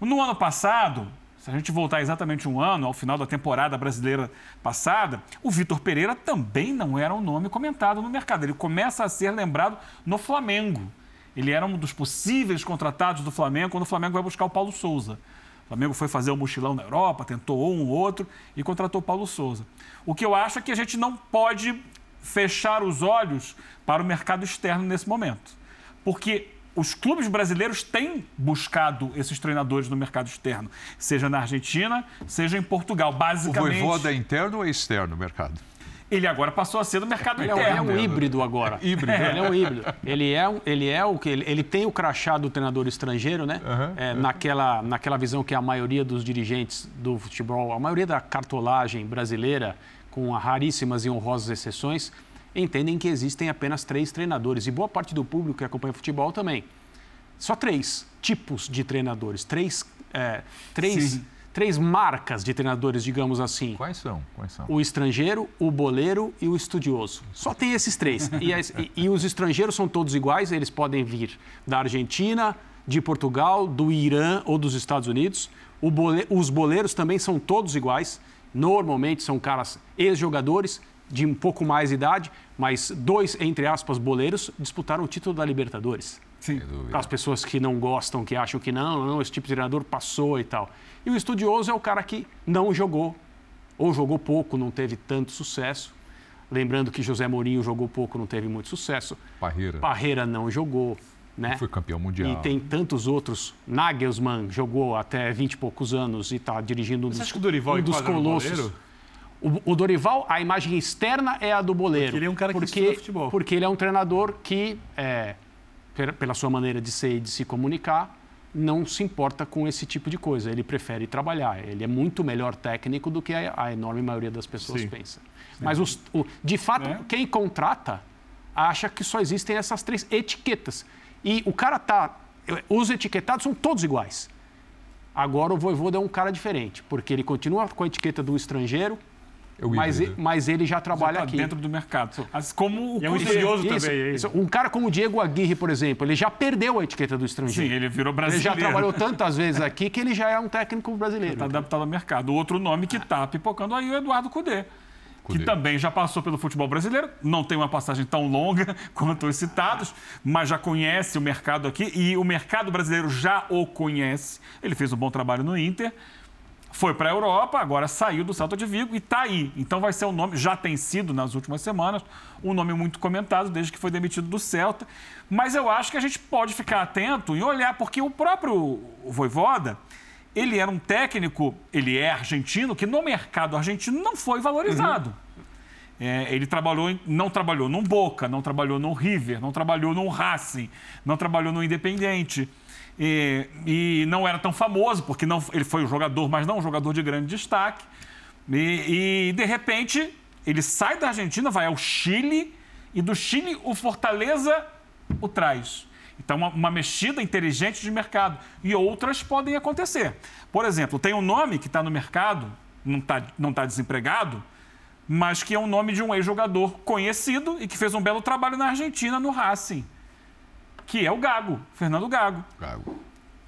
B: No ano passado, se a gente voltar exatamente um ano, ao final da temporada brasileira passada, o Vitor Pereira também não era um nome comentado no mercado. Ele começa a ser lembrado no Flamengo. Ele era um dos possíveis contratados do Flamengo quando o Flamengo vai buscar o Paulo Souza. O Flamengo foi fazer o mochilão na Europa, tentou um ou outro e contratou Paulo Souza. O que eu acho é que a gente não pode fechar os olhos para o mercado externo nesse momento. Porque os clubes brasileiros têm buscado esses treinadores no mercado externo, seja na Argentina, seja em Portugal.
A: O
B: Basicamente,
A: Voivoda é interno ou é externo no mercado?
B: ele agora passou a ser do mercado
D: Ele é, um- ele é
B: interno.
D: um híbrido agora.
A: Híbrido.
D: Ele é um híbrido. Ele é, ele é o que ele, ele tem o crachá do treinador estrangeiro, né? É, naquela, naquela visão que a maioria dos dirigentes do futebol, a maioria da cartolagem brasileira, com raríssimas e honrosas exceções, entendem que existem apenas três treinadores. E boa parte do público que acompanha futebol também. Só três tipos de treinadores, três, é, três,
B: Sim.
D: três marcas de treinadores, digamos assim
A: Quais são? Quais são?
D: o estrangeiro, o boleiro e o estudioso. Só tem esses três. E, e- e os estrangeiros são todos iguais, eles podem vir da Argentina, de Portugal, do Irã ou dos Estados Unidos. O bole- os boleiros também são todos iguais. Normalmente são caras ex-jogadores de um pouco mais idade, mas dois, entre aspas, boleiros disputaram o título da Libertadores.
B: Sim.
D: As pessoas que não gostam, que acham que não, não, esse tipo de treinador passou e tal. E o estudioso é o cara que não jogou, ou jogou pouco, não teve tanto sucesso. Lembrando que José Mourinho jogou pouco, não teve muito sucesso.
A: Parreira.
D: Parreira não jogou, né?
A: Foi campeão mundial.
D: E tem tantos outros. Nagelsmann jogou até 20 e poucos anos e está dirigindo um
C: Você
D: dos,
C: acha que o Dorival
D: um dos
C: no
D: colossos. O, o Dorival, a imagem externa é a do boleiro.
C: Porque ele é um cara que
D: porque,
C: estuda futebol.
D: Porque ele é um treinador que, é, pela sua maneira de ser e de se comunicar, não se importa com esse tipo de coisa. Ele prefere trabalhar. Ele é muito melhor técnico do que a, a enorme maioria das pessoas
C: Sim.
D: pensa. Mas, os- o- de fato,
B: É.
D: quem contrata acha que só existem essas três etiquetas. E o cara tá. Os etiquetados são todos iguais. Agora o Voivoda é um cara diferente, porque ele continua com a etiqueta do estrangeiro, mas, mas ele já
B: Já
D: trabalha
B: tá
D: aqui.
B: dentro do mercado. Como o
C: E é um
D: Isso,
C: também. hein?
D: isso. Um cara como o Diego Aguirre, por exemplo, ele já perdeu a etiqueta do
B: Sim,
D: estrangeiro.
B: ele virou
D: ele
B: brasileiro.
D: já trabalhou tantas vezes aqui que ele já é um técnico brasileiro.
B: Está adaptado ao mercado. O outro nome que está pipocando aí é o Eduardo Cudê.
A: Cudê.
B: Que também já passou pelo futebol brasileiro, não tem uma passagem tão longa quanto os citados, mas já conhece o mercado aqui e o mercado brasileiro já o conhece. Ele fez um bom trabalho no Inter, foi para a Europa, agora saiu do Salto de Vigo e está aí. Então vai ser um nome, já tem sido nas últimas semanas, um nome muito comentado desde que foi demitido do Celta. Mas eu acho que a gente pode ficar atento e olhar, porque o próprio Voivoda, ele era um técnico, ele é argentino, que no mercado argentino não foi valorizado. É, ele trabalhou, em- não trabalhou no Boca, não trabalhou no River, não trabalhou no Racing, não trabalhou no Independente. E, e não era tão famoso, porque não, ele foi um jogador, mas não um jogador de grande destaque. E, e, de repente, ele sai da Argentina, vai ao Chile, e do Chile o Fortaleza o traz. Então, uma, uma mexida inteligente de mercado. E outras podem acontecer. Por exemplo, tem um nome que está no mercado, não está não tá desempregado, mas que é um nome de um ex-jogador conhecido e que fez um belo trabalho na Argentina, no Racing, que é o Gago, Fernando Gago.
A: Gago.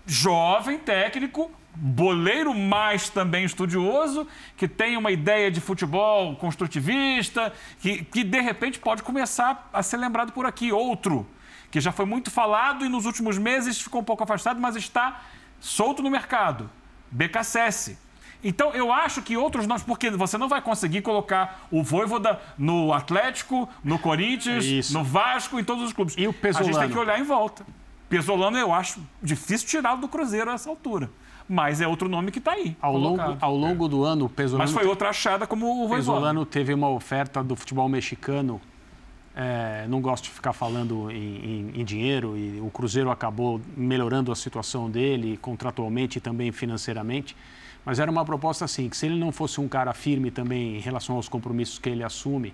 B: jovem técnico, boleiro, mas também estudioso, que tem uma ideia de futebol construtivista, que, que de repente pode começar a ser lembrado por aqui. Outro, que já foi muito falado e nos últimos meses ficou um pouco afastado, mas está solto no mercado. BKSS. Então, eu acho que outros nomes, porque você não vai conseguir colocar o Voivoda no Atlético, no Corinthians,
D: Isso.
B: no Vasco, em todos os clubes.
D: E o
B: A gente
D: Pesolano?
B: tem que olhar em volta. Pesolano, eu acho difícil tirá-lo do Cruzeiro a essa altura. Mas é outro nome que está aí.
D: Ao longo, ao longo do ano, o Pesolano,
B: Mas foi outra achada como o Voivoda.
D: Pesolano teve uma oferta do futebol mexicano. É, não gosto de ficar falando em, em- em dinheiro e o Cruzeiro acabou melhorando a situação dele contratualmente e também financeiramente. Mas era uma proposta assim, que se ele não fosse um cara firme também em relação aos compromissos que ele assume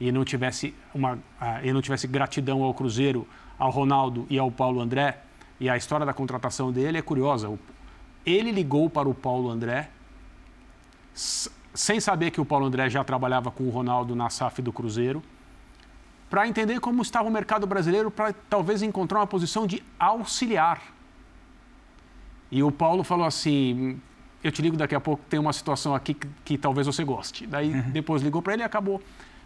D: e não tivesse uma, ah, e não tivesse gratidão ao Cruzeiro, ao Ronaldo e ao Paulo André, e a história da contratação dele é curiosa. Ele ligou para o Paulo André sem saber que o Paulo André já trabalhava com o Ronaldo na SAF do Cruzeiro, para entender como estava o mercado brasileiro, para talvez encontrar uma posição de auxiliar. E o Paulo falou assim: Eu te ligo daqui a pouco, tem uma situação aqui que, que talvez você goste. Daí depois ligou para ele e acabou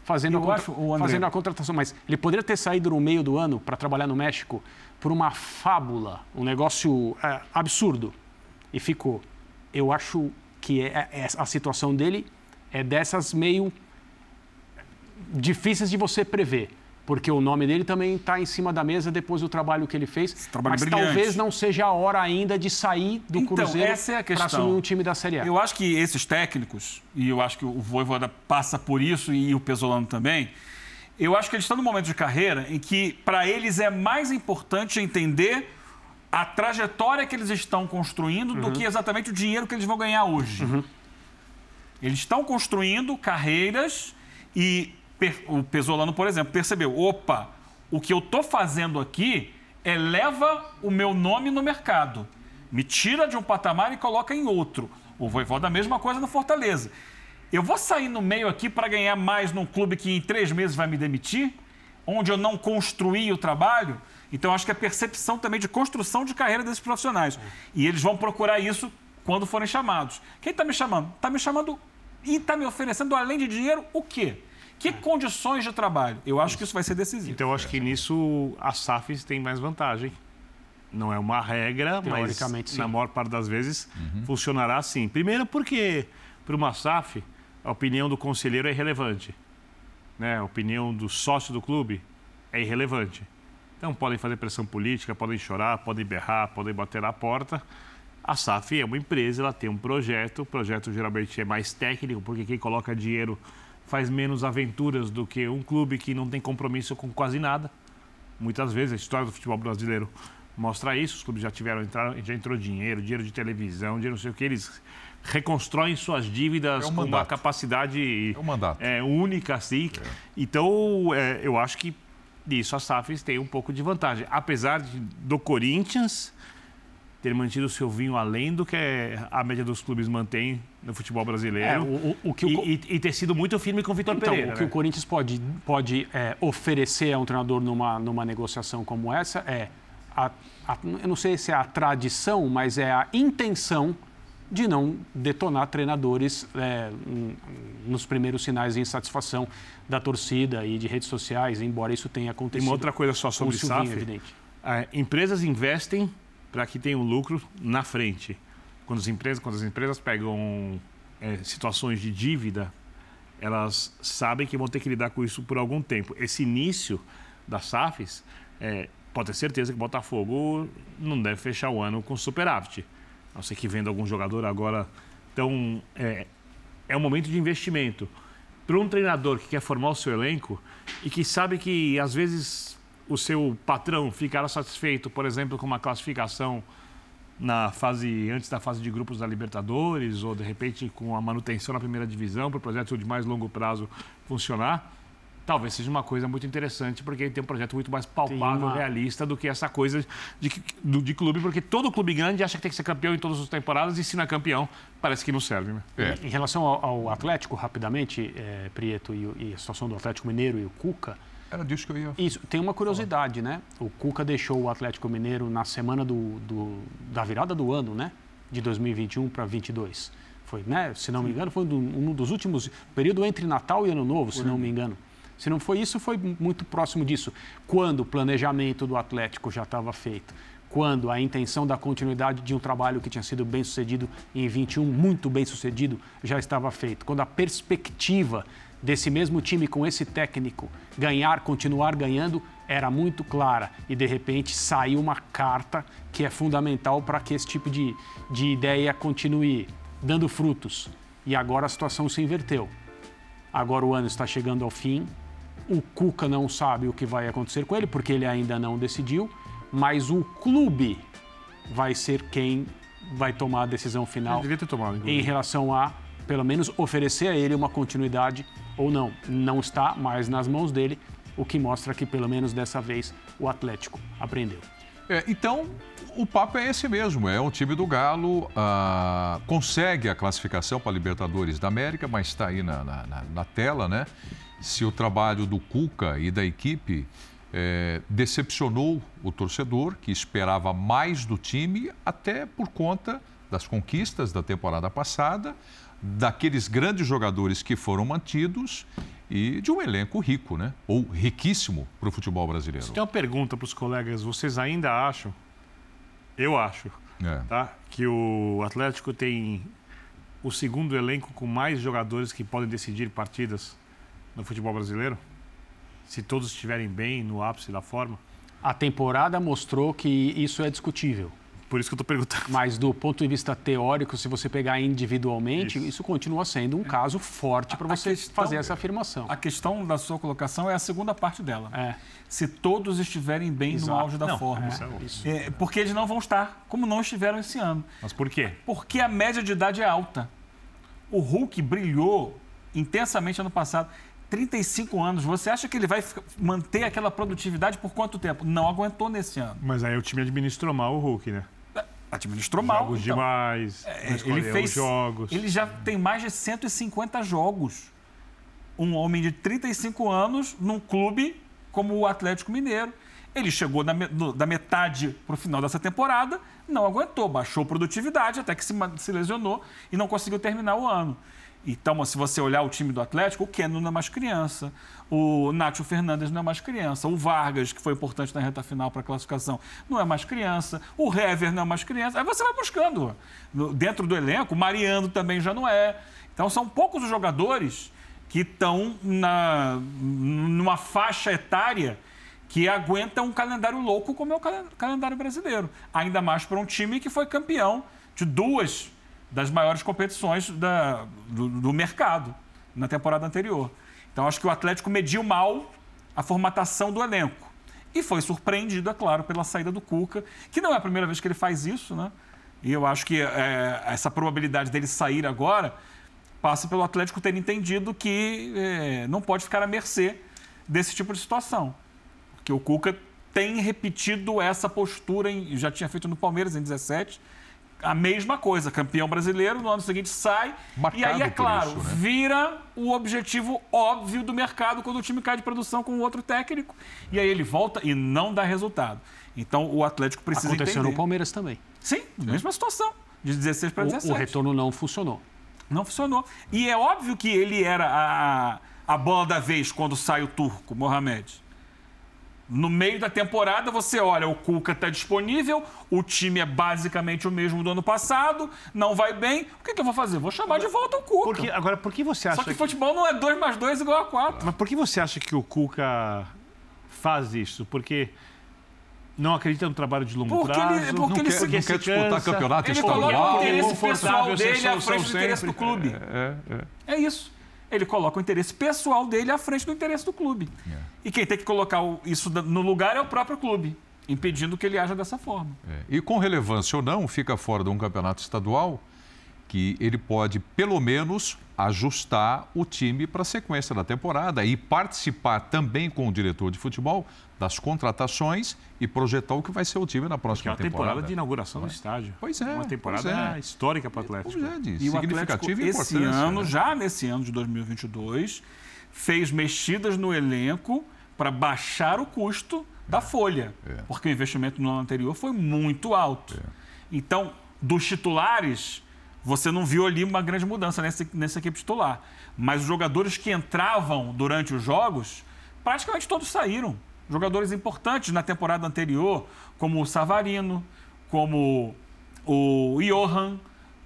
D: fazendo, a contra-
B: acho, André-
D: fazendo a contratação. Mas ele poderia ter saído no meio do ano para trabalhar no México por uma fábula, um negócio é, absurdo. E ficou. Eu acho que é- é- a situação dele é dessas meio difíceis de você prever. Porque o nome dele também está em cima da mesa depois do trabalho que ele fez.
B: trabalho
D: mas
B: brilhante.
D: talvez não seja a hora ainda de sair do
B: Então,
D: Cruzeiro
B: é
D: para assumir um time da Série A.
B: Eu acho que esses técnicos, e eu acho que o Voivoda passa por isso e o Pesolano também, eu acho que eles estão num momento de carreira em que, para eles, é mais importante entender a trajetória que eles estão construindo do que exatamente o dinheiro que eles vão ganhar hoje. Eles estão construindo carreiras e o Pesolano, por exemplo, percebeu: opa, o que eu estou fazendo aqui eleva o meu nome no mercado. Me tira de um patamar e coloca em outro. O Voivoda, a mesma coisa no Fortaleza. Eu vou sair no meio aqui para ganhar mais num clube que em três meses vai me demitir, onde eu não construí o trabalho. Então, acho que a percepção também de construção de carreira desses profissionais. E eles vão procurar isso quando forem chamados. Quem está me chamando? Está me chamando e está me oferecendo, além de dinheiro, o quê? Que condições de trabalho? Eu acho que isso vai ser decisivo.
C: Então, eu acho que nisso as SAFs têm mais vantagem. Não é uma regra, mas
D: Teoricamente, sim.
C: na maior parte das vezes funcionará assim. Primeiro porque, para uma SAF, a opinião do conselheiro é irrelevante. Né? A opinião do sócio do clube é irrelevante. Então, podem fazer pressão política, podem chorar, podem berrar, podem bater na porta. A SAF é uma empresa, ela tem um projeto. O projeto geralmente é mais técnico, porque quem coloca dinheiro faz menos aventuras do que um clube que não tem compromisso com quase nada. Muitas vezes a história do futebol brasileiro mostra isso. Os clubes já tiveram já entrou dinheiro, dinheiro de televisão, dinheiro não sei o que. Eles reconstroem suas dívidas
A: É um
C: com uma capacidade
A: É um mandato.
C: é, única, assim. Então, é, eu acho que nisso as SAFs têm um pouco de vantagem. Apesar de, do Corinthians ter mantido o seu vinho além do que a média dos clubes mantém no futebol brasileiro.
D: É, o- o- que o
C: e, e- ter sido muito firme com o Vitor
D: Então,
C: Pereira.
D: o que
C: né?
D: o Corinthians pode, pode é, oferecer a um treinador numa, numa negociação como essa é, a, a- eu não sei se é a tradição, mas é a intenção de não detonar treinadores é, nos primeiros sinais de insatisfação da torcida e de redes sociais, embora isso tenha
C: E
D: acontecido.
C: uma outra coisa só
D: com o
C: sobre
D: Silvinho,
C: SAF.
D: evidente.
C: É, empresas investem para que tenham lucro na frente. Quando as empresas, quando as empresas pegam é, situações de dívida, elas sabem que vão ter que lidar com isso por algum tempo. Esse início das SAFs, é, pode ter certeza que o Botafogo não deve fechar o ano com superávit. A não ser que venda algum jogador agora. Então, é, é um momento de investimento. Para um treinador que quer formar o seu elenco e que sabe que, às vezes, o seu patrão ficará satisfeito, por exemplo, com uma classificação na fase antes da fase de grupos da Libertadores ou de repente com a manutenção na primeira divisão para o projeto de mais longo prazo funcionar, talvez seja uma coisa muito interessante porque tem um projeto muito mais palpável,
D: uma-
C: realista do que essa coisa de, do- de clube, porque todo clube grande acha que tem que ser campeão em todas as temporadas e se não é campeão, parece que não serve. Né?
A: É.
D: Em relação ao, ao Atlético, rapidamente, é, Prieto e, e a situação do Atlético Mineiro e o Cuca,
A: Era disso que eu ia.
D: Isso, tem uma curiosidade, né? O Cuca deixou o Atlético Mineiro na semana do, do da virada do ano, né? De 2021 para 22. Foi, né? Se não me engano, foi um dos últimos período entre Natal e Ano Novo, se não me engano. Se não foi isso, foi muito próximo disso. Quando o planejamento do Atlético já estava feito, quando a intenção da continuidade de um trabalho que tinha sido bem sucedido em 21, muito bem sucedido, já estava feito, quando a perspectiva desse mesmo time com esse técnico ganhar, continuar ganhando, era muito clara. E de repente saiu uma carta que é fundamental para que esse tipo de, de ideia continue dando frutos. E agora a situação se inverteu. Agora o ano está chegando ao fim, o Cuca não sabe o que vai acontecer com ele, porque ele ainda não decidiu, mas o clube vai ser quem vai tomar a decisão final em relação a, pelo menos, oferecer a ele uma continuidade ou não. Não está mais nas mãos dele, o que mostra que, pelo menos dessa vez, o Atlético aprendeu.
A: É, então, o papo é esse mesmo. É o time do Galo, ah, consegue a classificação para a Libertadores da América, mas está aí na, na, na tela, né? se o trabalho do Cuca e da equipe é, decepcionou o torcedor, que esperava mais do time, até por conta das conquistas da temporada passada, daqueles grandes jogadores que foram mantidos e de um elenco rico, né? Ou riquíssimo para o futebol brasileiro.
C: Tem uma pergunta para os colegas. Vocês ainda acham? Eu acho, é. tá? Que o Atlético tem o segundo elenco com mais jogadores que podem decidir partidas no futebol brasileiro? Se todos estiverem bem, no ápice da forma?
D: A temporada mostrou que isso é discutível.
C: Por isso que eu estou perguntando.
D: Mas do ponto de vista teórico, se você pegar individualmente, isso, isso continua sendo um caso forte para você questão, fazer essa afirmação.
B: A questão da sua colocação é a segunda parte dela. É. Se todos estiverem bem Exato. no auge da não, forma. É, é, porque eles não vão estar, como não estiveram esse ano.
C: Mas por quê?
B: Porque a média de idade é alta. O Hulk brilhou intensamente ano passado. 35 anos, você acha que ele vai manter aquela produtividade por quanto tempo? Não aguentou nesse ano.
C: Mas aí o time administrou mal o Hulk, né?
B: Administrou mal.
C: Jogos então. demais,
B: é, ele fez jogos. Ele já tem mais de 150 jogos. Um homem de 35 anos num clube como o Atlético Mineiro. Ele chegou na, da metade para o final dessa temporada, não aguentou, baixou produtividade até que se, se lesionou e não conseguiu terminar o ano. Então, se você olhar o time do Atlético, o Keno não é mais criança, o Nacho Fernandes não é mais criança, o Vargas, que foi importante na reta final para a classificação, não é mais criança, o Hever não é mais criança. Aí você vai buscando. Dentro do elenco, o Mariano também já não é. Então, são poucos os jogadores que estão na, numa faixa etária que aguenta um calendário louco como é o calendário brasileiro. Ainda mais para um time que foi campeão de duas das maiores competições da, do, do mercado na temporada anterior. Então, acho que o Atlético mediu mal a formatação do elenco. E foi surpreendido, é claro, pela saída do Cuca, que não é a primeira vez que ele faz isso, né? E eu acho que é, essa probabilidade dele sair agora passa pelo Atlético ter entendido que é, não pode ficar à mercê desse tipo de situação. Porque o Cuca tem repetido essa postura, em, já tinha feito no Palmeiras em 17, a mesma coisa, campeão brasileiro, no ano seguinte sai. Marcado e aí, é claro, isso, né? vira o objetivo óbvio do mercado quando o time cai de produção com outro técnico. E aí ele volta e não dá resultado. Então o Atlético precisa
D: Aconteceu
B: entender.
D: no Palmeiras também.
B: Sim, mesma situação. De 16 para 17.
D: O, o retorno não funcionou.
B: Não funcionou. E é óbvio que ele era a, a bola da vez quando sai o turco, Mohamed. No meio da temporada, você olha, o Cuca está disponível, o time é basicamente o mesmo do ano passado, não vai bem. O que, que eu vou fazer? Vou chamar de volta o Cuca.
C: Porque, agora, por que você acha.
B: Só que, que... futebol não é 2 mais 2 igual a 4.
C: Mas por que você acha que o Cuca faz isso? Porque não acredita no trabalho de longo
B: porque
C: prazo.
B: Ele, porque
C: não
B: ele
C: quer,
B: se,
A: não quer disputar campeonato
B: ele
A: estadual.
B: Ele coloca o interesse pessoal dele à frente do interesse do clube.
A: É,
B: é. é isso ele coloca o interesse pessoal dele à frente do interesse do clube. É. E quem tem que colocar isso no lugar é o próprio clube, impedindo que ele haja dessa forma.
A: É. E com relevância ou não, fica fora de um campeonato estadual que ele pode, pelo menos, ajustar o time para a sequência da temporada e participar também com o diretor de futebol das contratações e projetar o que vai ser o time na próxima
C: Porque é
A: uma temporada.
C: temporada de inauguração do estádio.
A: Pois é.
C: Uma temporada é. histórica para o Atlético.
A: Pois é, de
B: e o Atlético, esse ano, né? já nesse ano de 2022, fez mexidas no elenco para baixar o custo da folha,
A: É.
B: porque o investimento no ano anterior foi muito alto. Então, dos titulares, você não viu ali uma grande mudança nessa, nessa equipe titular. Mas os jogadores que entravam durante os jogos, praticamente todos saíram. Jogadores importantes na temporada anterior, como o Savarino, como o Johan,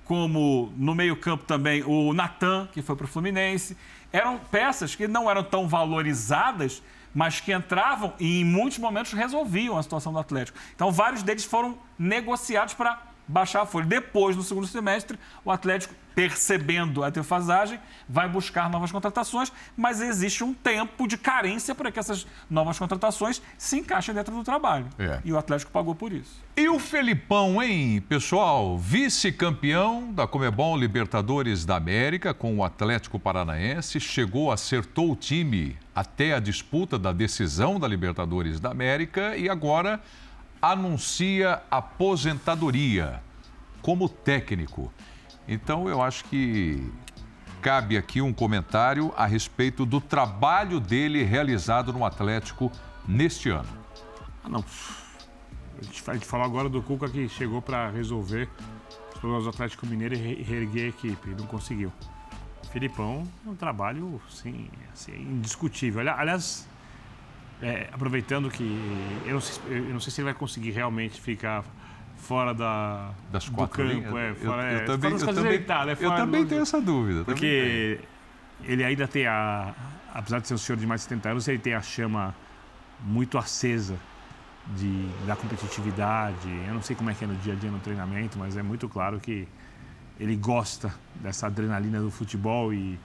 B: como no meio-campo também o Natan, que foi para o Fluminense. Eram peças que não eram tão valorizadas, mas que entravam e em muitos momentos resolviam a situação do Atlético. Então, vários deles foram negociados para baixar a folha. Depois, no segundo semestre, o Atlético, percebendo a defasagem, vai buscar novas contratações, mas existe um tempo de carência para que essas novas contratações se encaixem dentro do trabalho.
A: É.
B: E o Atlético pagou por isso.
A: E o Felipão, hein, pessoal? Vice-campeão da Comebol Libertadores da América com o Atlético Paranaense, chegou, acertou o time até a disputa da decisão da Libertadores da América e agora anuncia aposentadoria como técnico. Então eu acho que cabe aqui um comentário a respeito do trabalho dele realizado no Atlético neste ano.
C: Ah, não. A gente, a gente falou agora do Cuca que chegou para resolver os problemas do Atlético Mineiro e re- reerguer a equipe. Não conseguiu. Filipão é um trabalho, sim, assim, indiscutível. Ali- Aliás, é, aproveitando que eu não, sei, se- eu não sei se ele vai conseguir realmente ficar fora da,
A: Das
C: do
A: quatro
C: campo.
A: linhas.
C: É, fora,
A: eu,
C: é,
A: eu
C: fora
A: também,
C: das
A: eu também,
C: é
A: eu
C: fora
A: também
C: do-
A: tenho essa dúvida.
C: Porque ele ainda tem a. Apesar de ser um senhor de mais de 70 anos, ele tem a chama muito acesa de, da competitividade. Eu não sei como é que é no dia a dia no treinamento, mas é muito claro que ele gosta dessa adrenalina do futebol e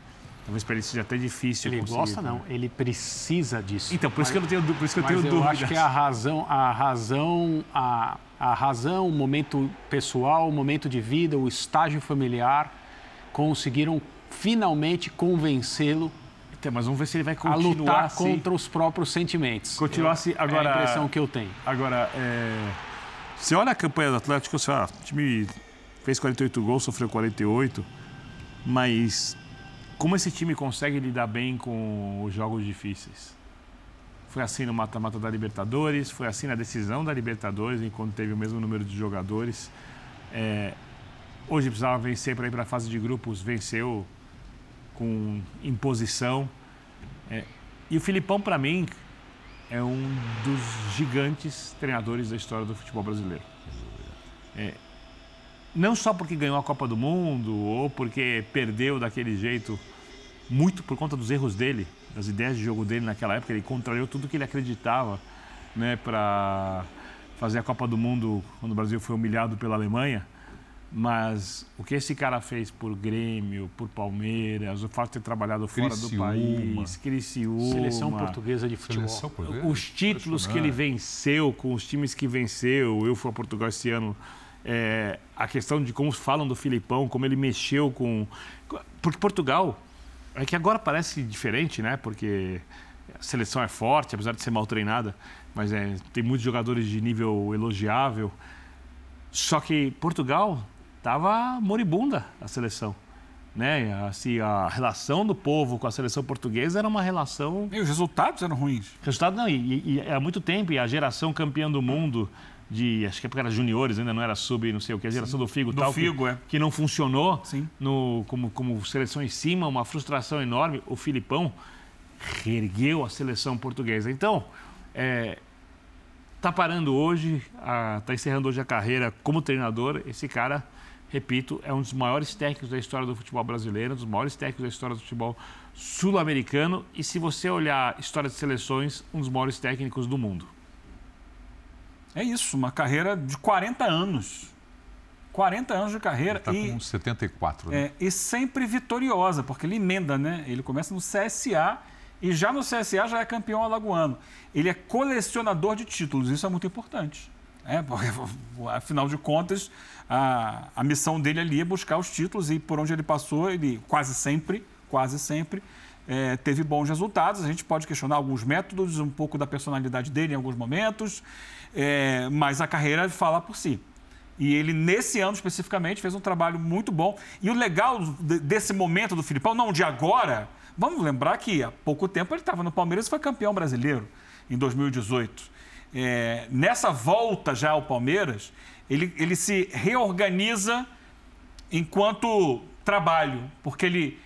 C: talvez para ele seja até difícil.
D: Ele gosta,
C: né?
D: não. Ele precisa disso.
C: Então, por isso que eu não tenho, por isso que eu
D: Mas
C: tenho
D: eu
C: dúvidas.
D: acho que a razão, a razão, a, a razão, o momento pessoal, o momento de vida, o estágio familiar, conseguiram finalmente convencê-lo
C: Então, mas vamos ver se ele vai
D: a
C: continuar
D: lutar
C: assim.
D: contra os próprios sentimentos.
C: Continuar assim. Agora,
D: é a impressão que eu tenho.
C: Agora, é... você olha a campanha do Atlético, você fala, "Ah, o time fez 48 gols, sofreu 48, mas como esse time consegue lidar bem com os jogos difíceis? Foi assim no mata-mata da Libertadores, foi assim na decisão da Libertadores, enquanto teve o mesmo número de jogadores. É, Hoje precisava vencer para ir para a fase de grupos, venceu com imposição. É, E o Filipão, para mim, é um dos gigantes treinadores da história do futebol brasileiro. É, não só porque ganhou a Copa do Mundo ou porque perdeu daquele jeito, muito por conta dos erros dele, das ideias de jogo dele naquela época. Ele contrariou tudo que ele acreditava né, para fazer a Copa do Mundo quando o Brasil foi humilhado pela Alemanha. Mas o que esse cara fez por Grêmio, por Palmeiras, o fato de ter trabalhado fora do
A: Criciúma.
C: país, Criciúma,
D: Seleção portuguesa de futebol.
A: Portuguesa?
C: os títulos que ele venceu com os times que venceu, eu fui a Portugal esse ano, é, a questão de como falam do Filipão, como ele mexeu com. Porque Portugal, é que agora parece diferente, né? Porque a seleção é forte, apesar de ser mal treinada, mas é, tem muitos jogadores de nível elogiável. Só que Portugal estava moribunda a seleção. Né? Assim, a relação do povo com a seleção portuguesa era uma relação
B: E os resultados eram ruins.
C: Resultado não, e, e- e há muito tempo, e a geração campeã do mundo de, acho que época era juniores, ainda não era sub, não sei o que, a geração do Figo
B: Do
C: tal, que-
B: Figo, é.
C: que, não funcionou
B: Sim.
C: no, como, como seleção em cima, uma frustração enorme. O Filipão reergueu a seleção portuguesa. Então, é, tá parando hoje, a, tá encerrando hoje a carreira como treinador. Esse cara, repito, é um dos maiores técnicos da história do futebol brasileiro, um dos maiores técnicos da história do futebol sul-americano. E se você olhar a história de seleções, um dos maiores técnicos do mundo.
B: É isso, uma carreira de 40 anos. 40 anos de carreira
A: Está
B: e,
A: com 74, né?
B: é, e sempre vitoriosa, porque ele emenda, né? Ele começa no CSA e já no CSA já é campeão alagoano. Ele é colecionador de títulos, isso é muito importante. É, porque, afinal de contas, a, a missão dele ali é buscar os títulos e por onde ele passou, ele quase sempre, quase sempre, é, teve bons resultados. A gente pode questionar alguns métodos, um pouco da personalidade dele em alguns momentos, é, mas a carreira fala por si. E ele, nesse ano especificamente, fez um trabalho muito bom. E o legal desse momento do Filipão, não de agora, vamos lembrar que há pouco tempo ele estava no Palmeiras e foi campeão brasileiro em 2018. É, nessa volta já ao Palmeiras, ele, ele se reorganiza enquanto trabalho, porque ele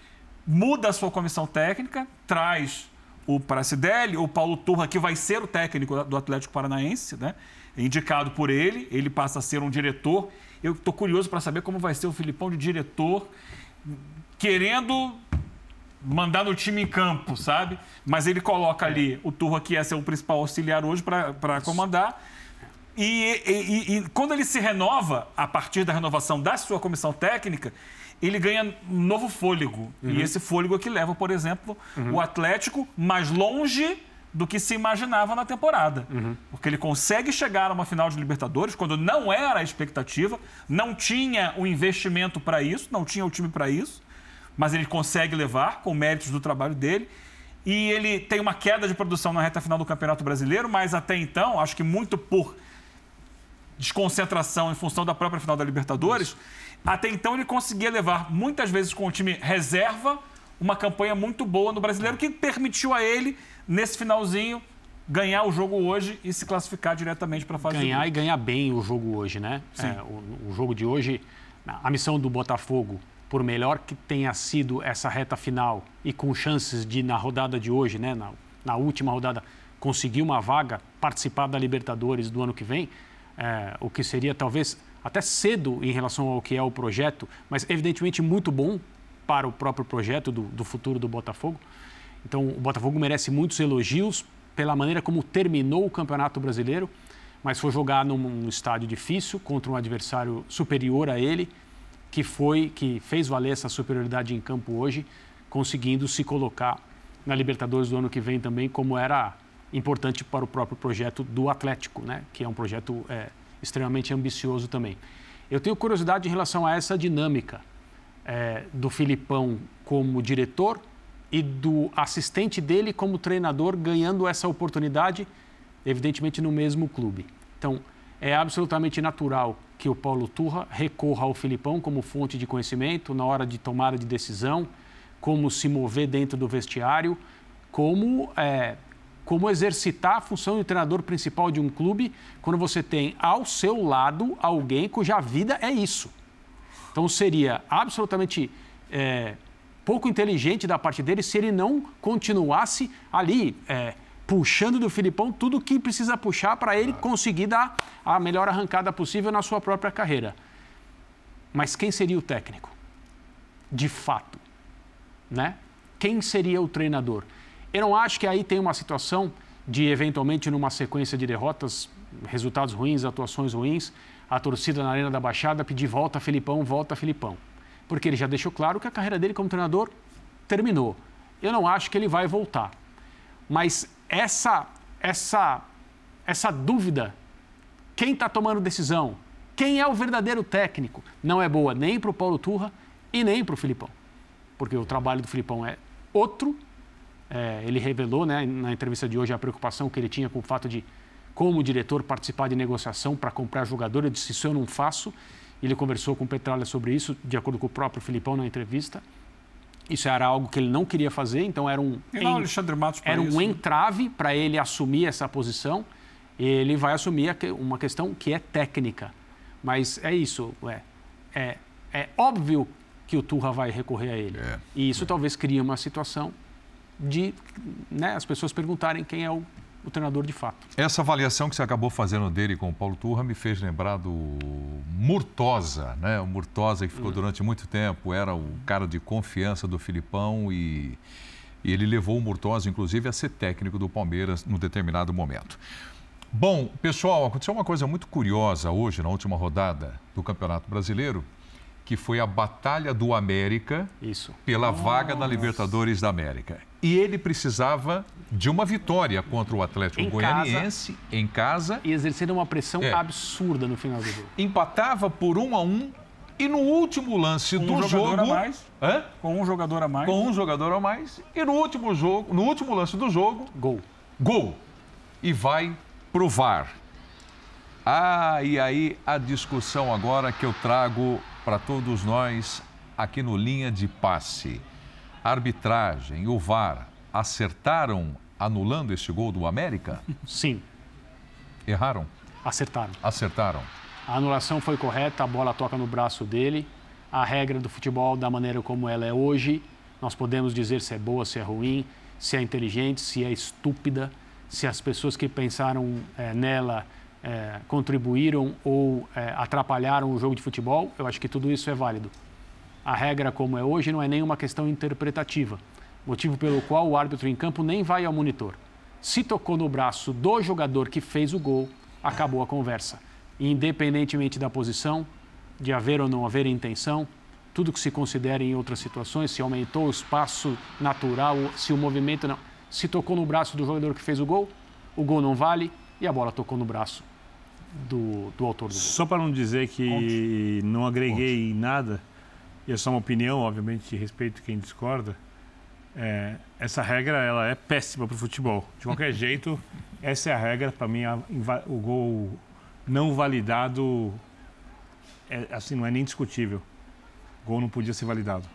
B: muda a sua comissão técnica, traz o Pracidelli, o Paulo Turra, que vai ser o técnico do Atlético Paranaense, né? indicado por ele, ele passa a ser um diretor. Eu estou curioso para saber como vai ser o Filipão de diretor, querendo mandar no time em campo, sabe? Mas ele coloca ali o Turra, que ia ser o principal auxiliar hoje, para comandar. E, e, e, quando ele se renova, a partir da renovação da sua comissão técnica, ele ganha um novo fôlego. Uhum. E esse fôlego é que leva, por exemplo, uhum. o Atlético mais longe do que se imaginava na temporada. Uhum. Porque ele consegue chegar a uma final de Libertadores quando não era a expectativa, não tinha o investimento para isso, não tinha o time para isso, mas ele consegue levar com méritos do trabalho dele. E ele tem uma queda de produção na reta final do Campeonato Brasileiro, mas até então, acho que muito por desconcentração em função da própria final da Libertadores, isso. Até então ele conseguia levar muitas vezes com o time reserva uma campanha muito boa no brasileiro que permitiu a ele nesse finalzinho, ganhar o jogo hoje e se classificar diretamente para a fase
D: Ganhar e ganhar bem o jogo hoje, né? É, o, o, jogo de hoje, a missão do Botafogo, por melhor que tenha sido essa reta final e com chances de, na rodada de hoje, né? Na, na última rodada, conseguir uma vaga, participar da Libertadores do ano que vem, é, o que seria talvez até cedo em relação ao que é o projeto, mas evidentemente muito bom para o próprio projeto do, do futuro do Botafogo. Então, o Botafogo merece muitos elogios pela maneira como terminou o Campeonato Brasileiro, mas foi jogar num estádio difícil contra um adversário superior a ele, que foi que fez valer essa superioridade em campo hoje, conseguindo se colocar na Libertadores do ano que vem também, como era importante para o próprio projeto do Atlético, né? que é um projeto é, extremamente ambicioso também. Eu tenho curiosidade em relação a essa dinâmica é, do Filipão como diretor e do assistente dele como treinador ganhando essa oportunidade, evidentemente no mesmo clube. Então, é absolutamente natural que o Paulo Turra recorra ao Filipão como fonte de conhecimento na hora de tomada de decisão, como se mover dentro do vestiário, como, é, como exercitar a função de treinador principal de um clube quando você tem ao seu lado alguém cuja vida é isso. Então seria absolutamente é, pouco inteligente da parte dele se ele não continuasse ali é, puxando do Filipão tudo o que precisa puxar para ele conseguir dar a melhor arrancada possível na sua própria carreira. Mas quem seria o técnico? De fato, né? Quem seria o treinador? Eu não acho que aí tem uma situação de eventualmente numa sequência de derrotas, resultados ruins, atuações ruins, a torcida na Arena da Baixada pedir volta Filipão, volta Filipão porque ele já deixou claro que a carreira dele como treinador terminou. Eu não acho que ele vai voltar. Mas essa, essa, essa dúvida, quem está tomando decisão, quem é o verdadeiro técnico, não é boa nem para o Paulo Turra e nem para o Filipão. Porque o trabalho do Filipão é outro. É, ele revelou né, na entrevista de hoje a preocupação que ele tinha com o fato de, como diretor, participar de negociação para comprar jogador. Ele disse: Isso eu não faço. Ele conversou com o Petralha sobre isso, de acordo com o próprio Filipão na entrevista. Isso era algo que ele não queria fazer, então era um,
B: e não, Alexandre Matos
D: era
B: um
D: entrave para ele assumir essa posição. Ele vai assumir uma questão que é técnica. Mas é isso, é, é, é óbvio que o Turra vai recorrer a ele. É, e isso é. talvez crie uma situação de né, as pessoas perguntarem quem é o o treinador de fato.
A: Essa avaliação que você acabou fazendo dele com o Paulo Turra me fez lembrar do Murtosa, né? O Murtosa que ficou uhum. durante muito tempo, era o cara de confiança do Filipão e, e ele levou o Murtosa, inclusive, a ser técnico do Palmeiras num determinado momento. Bom, pessoal, aconteceu uma coisa muito curiosa hoje, na última rodada do Campeonato Brasileiro, que foi a Batalha do América
D: Isso.
A: pela Nossa. vaga na Libertadores da América. E ele precisava de uma vitória contra o Atlético em Goianiense casa, em casa.
D: E exercendo uma pressão é. absurda no final do jogo.
A: Empatava por um a um e no último lance
B: com
A: do
B: um
A: jogo.
B: A mais,
A: Hã?
B: Com um jogador a mais.
A: Com um jogador a mais. E no último jogo, no último lance do jogo.
D: Gol.
A: Gol. E vai provar Ah, e aí a discussão agora que eu trago para todos nós aqui no Linha de Passe. A arbitragem, o VAR, acertaram anulando esse gol do América?
D: Sim.
A: Erraram?
D: Acertaram.
A: Acertaram.
D: A anulação foi correta, a bola toca no braço dele. A regra do futebol, da maneira como ela é hoje, nós podemos dizer se é boa, se é ruim, se é inteligente, se é estúpida, se as pessoas que pensaram é, nela é, contribuíram ou é, atrapalharam o jogo de futebol. Eu acho que tudo isso é válido. A regra, como é hoje, não é nenhuma questão interpretativa, motivo pelo qual o árbitro em campo nem vai ao monitor. Se tocou no braço do jogador que fez o gol, acabou a conversa. Independentemente da posição, de haver ou não haver intenção, tudo que se considera em outras situações, se aumentou o espaço natural, se o movimento não. Se tocou no braço do jogador que fez o gol, o gol não vale e a bola tocou no braço do, do autor do gol.
C: Só para não dizer que Conte. não agreguei Conte. nada, e é só uma opinião, obviamente, respeito quem discorda, é, essa regra ela é péssima para o futebol. De qualquer jeito, essa é a regra. Para mim, a, o gol não validado é, assim, não é nem discutível. O gol não podia ser validado.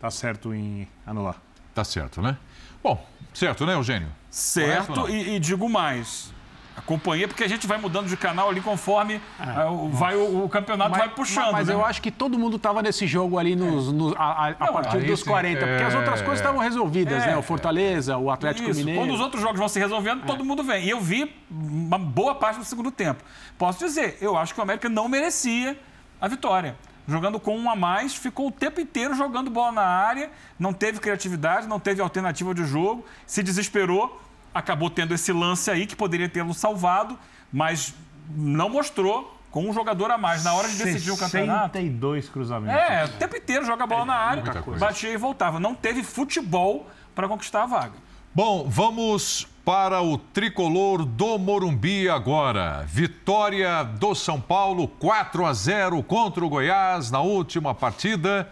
C: Tá certo em anular.
A: Tá certo, né? Bom, certo, né, Eugênio?
B: Certo, e, e digo mais acompanhei, porque a gente vai mudando de canal ali conforme é, uh, vai, o, o campeonato
D: mas,
B: vai puxando.
D: Mas
B: né?
D: eu acho que todo mundo estava nesse jogo ali nos, nos a, a, Não, partir dos sim, 40, é... porque as outras coisas estavam resolvidas, é, né? O Fortaleza, o Atlético isso. Mineiro.
B: Quando os outros jogos vão se resolvendo, todo mundo vem. E eu vi uma boa parte do segundo tempo. Posso dizer, eu acho que o América não merecia a vitória jogando com um a mais, ficou o tempo inteiro jogando bola na área, não teve criatividade, não teve alternativa de jogo, se desesperou acabou tendo esse lance aí que poderia tê-lo salvado, mas não mostrou com um jogador a mais na hora de decidir o campeonato.
C: 62 cruzamentos.
B: É, o tempo inteiro joga a bola é, na área, batia e voltava. Não teve futebol para conquistar a vaga.
A: Bom, vamos para o tricolor do Morumbi agora. Vitória do São Paulo 4 a 0 contra o Goiás na última partida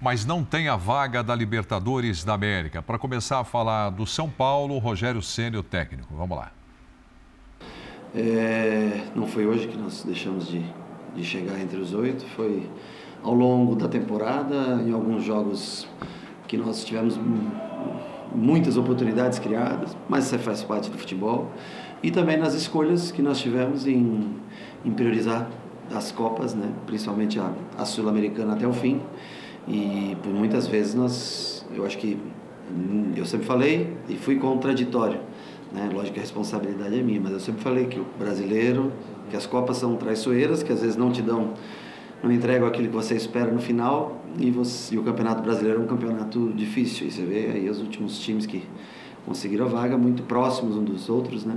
A: mas não tem a vaga da Libertadores da América. Para começar a falar do São Paulo, Rogério Ceni, o técnico. Vamos lá.
G: É, não foi hoje que nós deixamos de, de chegar entre os oito, foi ao longo da temporada, em alguns jogos que nós tivemos muitas oportunidades criadas, mas isso faz parte do futebol. E também nas escolhas que nós tivemos em, em priorizar as Copas, né? principalmente a, a Sul-Americana até o fim. E por muitas vezes nós, eu acho que eu sempre falei e fui contraditório, né? Lógico que a responsabilidade é minha, mas eu sempre falei que o brasileiro, que as copas são traiçoeiras, que às vezes não te dão, não entregam aquilo que você espera no final e, você, e o campeonato brasileiro é um campeonato difícil. E você vê aí os últimos times que conseguiram a vaga muito próximos um dos outros, né?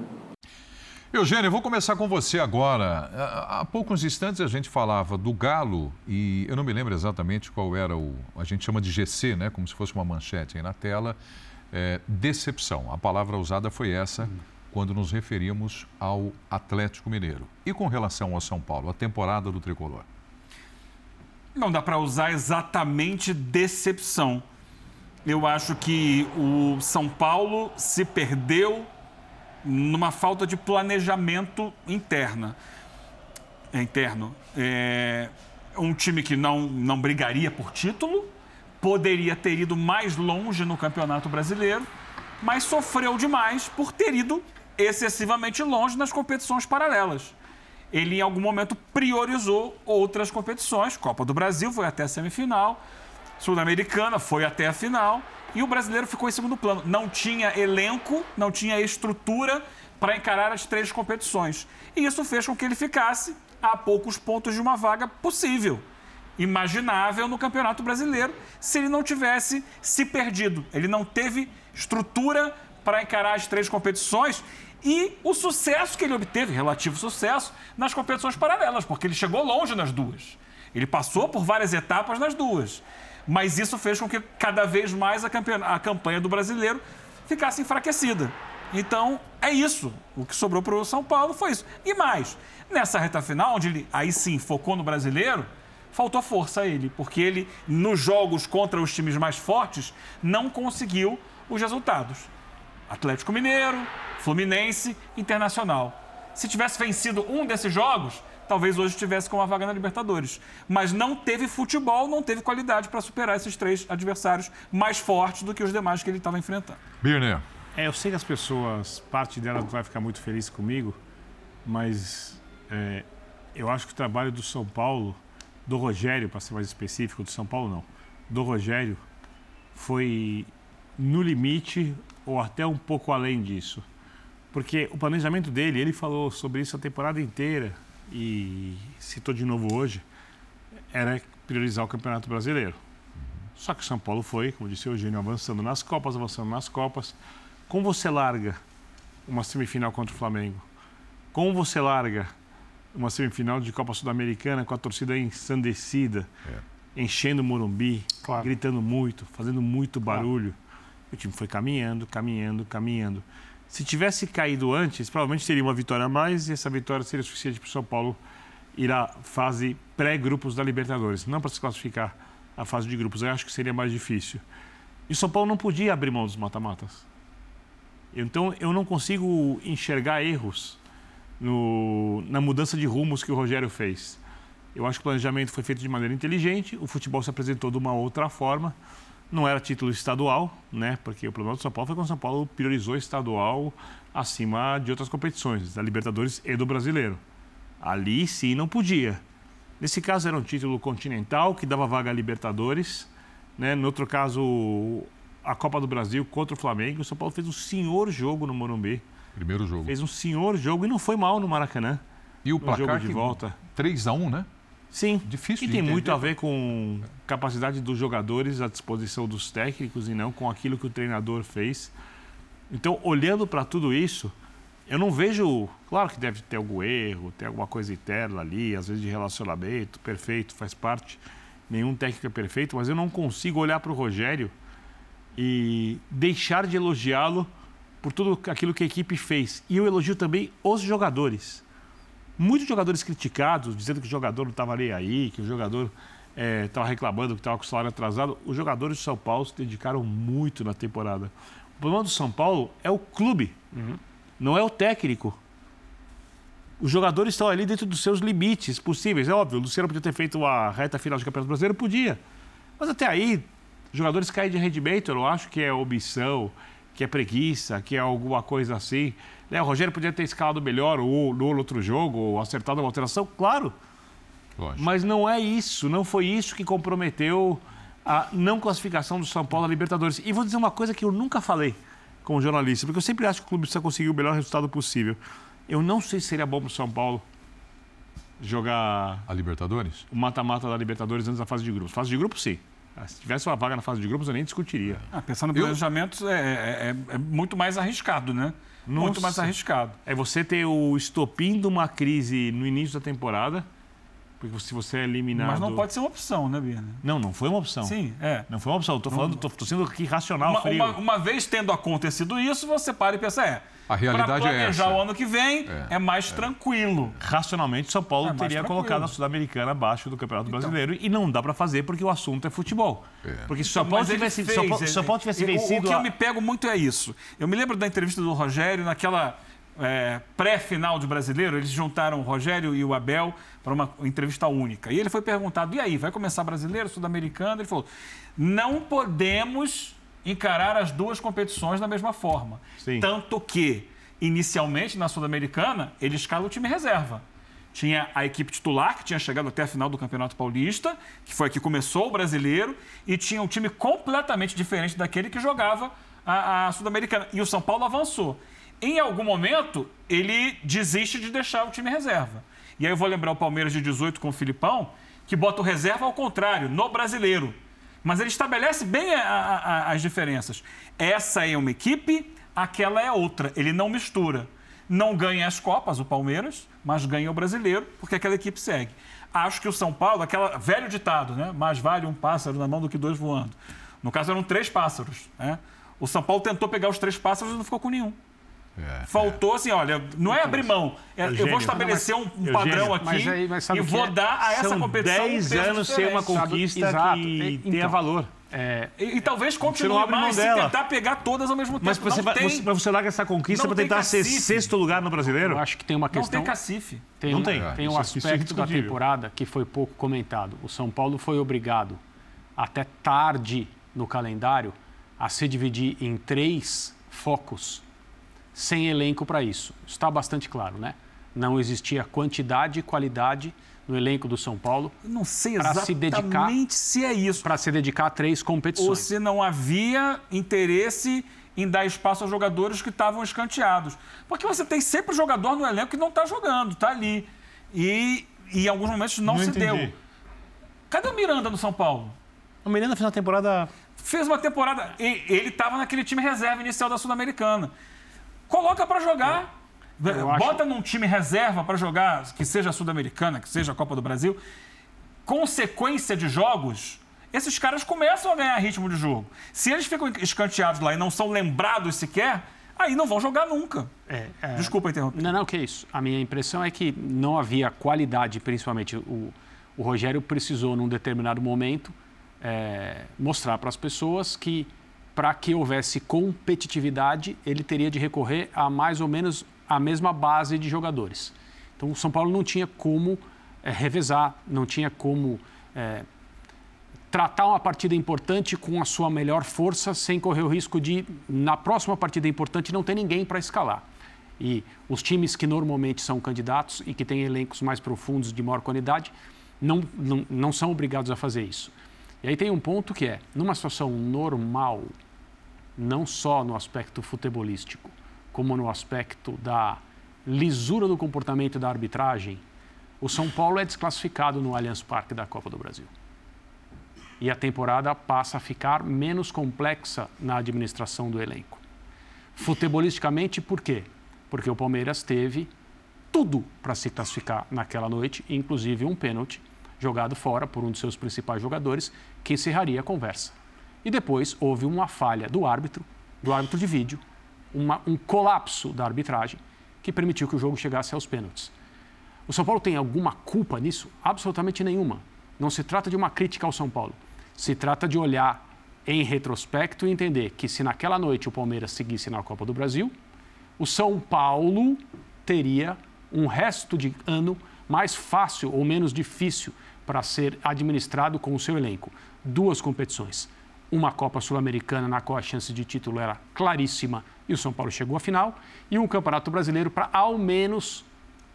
A: Eugênio, eu vou começar com você agora. Há poucos instantes a gente falava do Galo e eu não me lembro exatamente qual era o. A gente chama de GC, né? Como se fosse uma manchete aí na tela. É, decepção. A palavra usada foi essa hum. quando nos referíamos ao Atlético Mineiro. E com relação ao São Paulo, a temporada do tricolor?
B: Não dá para usar exatamente decepção. Eu acho que o São Paulo se perdeu numa falta de planejamento interna, é, interno. É, um time que não, não brigaria por título, poderia ter ido mais longe no Campeonato Brasileiro, mas sofreu demais por ter ido excessivamente longe nas competições paralelas. Ele, em algum momento, priorizou outras competições. Copa do Brasil foi até a semifinal, Sul-Americana foi até a final e o brasileiro ficou em segundo plano. Não tinha elenco, não tinha estrutura para encarar as três competições. E isso fez com que ele ficasse a poucos pontos de uma vaga possível, imaginável no Campeonato Brasileiro, se ele não tivesse se perdido. Ele não teve estrutura para encarar as três competições e o sucesso que ele obteve, relativo sucesso, nas competições paralelas, porque ele chegou longe nas duas. Ele passou por várias etapas nas duas mas isso fez com que cada vez mais a campanha, a campanha do brasileiro ficasse enfraquecida. Então, é isso. O que sobrou para o São Paulo foi isso. E mais, nessa reta final, onde ele aí sim focou no brasileiro, faltou força a ele, porque ele, nos jogos contra os times mais fortes, não conseguiu os resultados. Atlético Mineiro, Fluminense, Internacional. Se tivesse vencido um desses jogos, talvez hoje estivesse com uma vaga na Libertadores. Mas não teve futebol, não teve qualidade para superar esses três adversários mais fortes do que os demais que ele estava enfrentando.
A: Birner.
C: É, eu sei que as pessoas, parte delas vai ficar muito feliz comigo, mas é, eu acho que o trabalho do São Paulo, do Rogério, para ser mais específico, do São Paulo não, do Rogério, foi no limite ou até um pouco além disso. Porque o planejamento dele, ele falou sobre isso a temporada inteira e citou de novo hoje, era priorizar o Campeonato Brasileiro. Só que o São Paulo foi, como disse o Eugênio, avançando nas Copas, avançando nas Copas. Como você larga uma semifinal contra o Flamengo? Como você larga uma semifinal de Copa Sul-Americana com a torcida ensandecida, é. enchendo o Morumbi, claro. gritando muito, fazendo muito barulho? Claro. O time foi caminhando, caminhando, caminhando. Se tivesse caído antes, provavelmente teria uma vitória a mais e essa vitória seria suficiente para o São Paulo ir à fase pré-grupos da Libertadores. Não para se classificar à fase de grupos, eu acho que seria mais difícil. E o São Paulo não podia abrir mão dos mata-matas. Então eu não consigo enxergar erros no, na mudança de rumos que o Rogério fez. Eu acho que o planejamento foi feito de maneira inteligente, o futebol se apresentou de uma outra forma. Não era título estadual, né? Porque o problema do São Paulo foi quando o São Paulo priorizou estadual acima de outras competições, da Libertadores e do Brasileiro. Ali sim não podia. Nesse caso era um título continental que dava vaga à Libertadores, né? No outro caso, a Copa do Brasil contra o Flamengo. O São Paulo fez um senhor jogo no Morumbi.
A: Primeiro jogo.
C: Fez um senhor jogo e não foi mal no Maracanã.
A: E o placar
C: jogo de volta.
A: 3 a 1 né?
C: Sim.
A: Difícil
C: e tem
A: entender.
C: muito a ver com capacidade dos jogadores à disposição dos técnicos e não com aquilo que o treinador fez. Então, olhando para tudo isso, eu não vejo. Claro que deve ter algum erro, ter alguma coisa interna ali, às vezes de relacionamento, perfeito, faz parte. Nenhum técnico é perfeito, mas eu não consigo olhar para o Rogério e deixar de elogiá-lo por tudo aquilo que a equipe fez. E eu elogio também os jogadores muitos jogadores criticados, dizendo que o jogador não estava ali aí, que o jogador estava é, reclamando que estava com o salário atrasado. Os jogadores do São Paulo se dedicaram muito na temporada. O problema do São Paulo é o clube, uhum. não é o técnico. Os jogadores estão ali dentro dos seus limites possíveis. É óbvio, o Luciano podia ter feito a reta final de Campeonato Brasileiro, podia. Mas até aí, jogadores caem de rendimento, eu não acho que é omissão, que é preguiça, que é alguma coisa assim. Né? O Rogério podia ter escalado melhor ou no outro jogo, ou acertado uma alteração, claro. Lógico. Mas não é isso, não foi isso que comprometeu a não classificação do São Paulo à Libertadores. E vou dizer uma coisa que eu nunca falei como jornalista, porque eu sempre acho que o clube precisa conseguir o melhor resultado possível. Eu não sei se seria bom para o São Paulo jogar.
A: A Libertadores?
C: O mata-mata da Libertadores antes da fase de grupos. Fase de grupos, sim. Ah, se tivesse uma vaga na fase de grupos, eu nem discutiria.
B: Ah, pensando no planejamento, é, é, é, é muito mais arriscado, né? Nossa. muito mais arriscado.
C: É você ter o estopim de uma crise no início da temporada, porque se você é eliminado...
B: Mas não pode ser uma opção, né, Bia?
C: Não, não foi uma opção.
B: Sim, é.
C: Não foi uma opção. Estou falando, tô, sendo aqui racional,
B: uma,
C: frio.
B: Uma, uma, vez tendo acontecido isso, você para e pensa, é...
A: A realidade é essa.
B: planejar o ano que vem é, é mais é. tranquilo.
C: Racionalmente, São Paulo é teria colocado a Sul-Americana abaixo do Campeonato então. Brasileiro e não dá para fazer porque o assunto é futebol. É. Porque se São Paulo tivesse, fez, São Paulo, São Paulo tivesse vencido...
B: O que a... eu me pego muito é isso. Eu me lembro da entrevista do Rogério naquela é, pré-final de brasileiro, eles juntaram o Rogério e o Abel para uma entrevista única. E ele foi perguntado: e aí, vai começar brasileiro, sul-americano? Ele falou: não podemos encarar as duas competições da mesma forma. Sim. Tanto que, inicialmente, na Sul-Americana, ele escala o time reserva. Tinha a equipe titular, que tinha chegado até a final do Campeonato Paulista, que foi a que começou o brasileiro, e tinha um time completamente diferente daquele que jogava a, a Sul-Americana. E o São Paulo avançou em algum momento, ele desiste de deixar o time reserva. E aí eu vou lembrar o Palmeiras de 18 com o Filipão, que bota o reserva ao contrário, no brasileiro. Mas ele estabelece bem a, a, as diferenças. Essa é uma equipe, aquela é outra. Ele não mistura. Não ganha as Copas, o Palmeiras, mas ganha o brasileiro, porque aquela equipe segue. Acho que o São Paulo, aquela velho ditado, né? Mais vale um pássaro na mão do que dois voando. No caso, eram três pássaros. Né? O São Paulo tentou pegar os três pássaros e não ficou com nenhum.
A: É,
B: Faltou assim, olha, não é abrir mão. é, eu vou estabelecer um, um
C: Eugênio.
B: padrão aqui
D: Mas aí- mas
B: e vou
D: é?
B: dar a essa
C: São
B: competição um
C: 10
B: peso
C: anos sem uma conquista
D: Exato.
C: que
D: E-
C: tenha
D: então,
C: valor.
D: É,
B: E, e talvez
C: Você
B: continue
C: não
B: mais se
C: dela.
B: tentar pegar todas ao mesmo tempo.
C: Mas você,
B: não tem,
C: você- mas você larga essa conquista
B: não
C: para tentar ser sexto lugar no brasileiro?
D: eu acho que tem uma
B: não
D: questão.
B: tem cacife.
D: Tem
C: Não
D: um,
C: tem.
D: tem um
C: Isso- isso é
D: aspecto da temporada que foi pouco comentado. O São Paulo foi obrigado, até tarde no calendário, a se dividir em três focos, sem elenco para isso. Está bastante claro, né? Não existia quantidade e qualidade no elenco do São Paulo
B: Eu não sei exatamente
D: se dedicar-
B: se é isso.
D: para se dedicar a três
B: Ou
D: competições.
B: se não havia interesse em dar espaço aos jogadores que estavam escanteados. Porque você tem sempre jogador no elenco que não está jogando, está ali. E, e em alguns momentos não,
C: Não
B: se
C: entendi.
B: deu. Cadê o Miranda no São Paulo?
C: O Miranda fez uma temporada.
B: Fez uma temporada. e- Ele estava naquele time reserva inicial da Sul-Americana. Coloca para jogar.
D: Acho-
B: Bota num time reserva para jogar, que seja a Sul-Americana, que seja a Copa do Brasil. Com sequência de jogos, esses caras começam a ganhar ritmo de jogo. Se eles ficam escanteados lá e não são lembrados sequer, aí não vão jogar nunca.
D: É, é,
B: Desculpa interromper.
D: Não, não, que isso. A minha impressão é que não havia qualidade, principalmente o, o Rogério precisou, num determinado momento, é, mostrar para as pessoas que, para que houvesse competitividade, ele teria de recorrer a mais ou menos a mesma base de jogadores. Então, o São Paulo não tinha como é, revezar, não tinha como é, tratar uma partida importante com a sua melhor força sem correr o risco de, na próxima partida importante, não ter ninguém para escalar. E os times que normalmente são candidatos e que têm elencos mais profundos, de maior qualidade, não, não, não são obrigados a fazer isso. E aí tem um ponto que é, numa situação normal, não só no aspecto futebolístico, como no aspecto da lisura do comportamento da arbitragem, o São Paulo é desclassificado no Allianz Parque da Copa do Brasil. E a temporada passa a ficar menos complexa na administração do elenco. Futebolisticamente, por quê? Porque o Palmeiras teve tudo para se classificar naquela noite, inclusive um pênalti jogado fora por um de seus principais jogadores, que encerraria a conversa. E depois houve uma falha do árbitro, do árbitro de vídeo, uma- um colapso da arbitragem, que permitiu que o jogo chegasse aos pênaltis. O São Paulo tem alguma culpa nisso? Absolutamente nenhuma. Não se trata de uma crítica ao São Paulo. Se trata de olhar em retrospecto e entender que se naquela noite o Palmeiras seguisse na Copa do Brasil, o São Paulo teria um resto de ano mais fácil ou menos difícil para ser administrado com o seu elenco. Duas competições. Uma Copa Sul-Americana, na qual a chance de título era claríssima e o São Paulo chegou à final, e um Campeonato Brasileiro para, ao menos,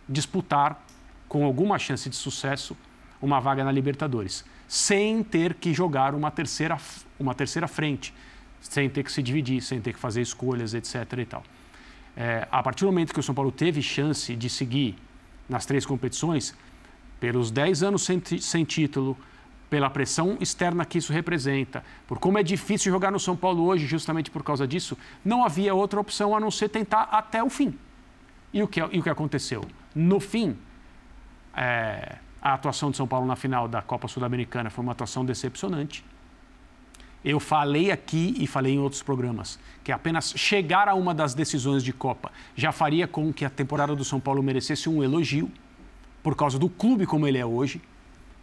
D: disputar, com alguma chance de sucesso, uma vaga na Libertadores, sem ter que jogar uma terceira, uma terceira frente, sem ter que se dividir, sem ter que fazer escolhas, etc. E tal. É, a partir do momento que o São Paulo teve chance de seguir nas três competições, pelos 10 anos sem, sem título, pela pressão externa que isso representa, por como é difícil jogar no São Paulo hoje, justamente por causa disso, não havia outra opção a não ser tentar até o fim. E o que, e o que aconteceu? No fim, é, a atuação de São Paulo na final da Copa Sul-Americana foi uma atuação decepcionante. Eu falei aqui e falei em outros programas que apenas chegar a uma das decisões de Copa já faria com que a temporada do São Paulo merecesse um elogio, por causa do clube como ele é hoje.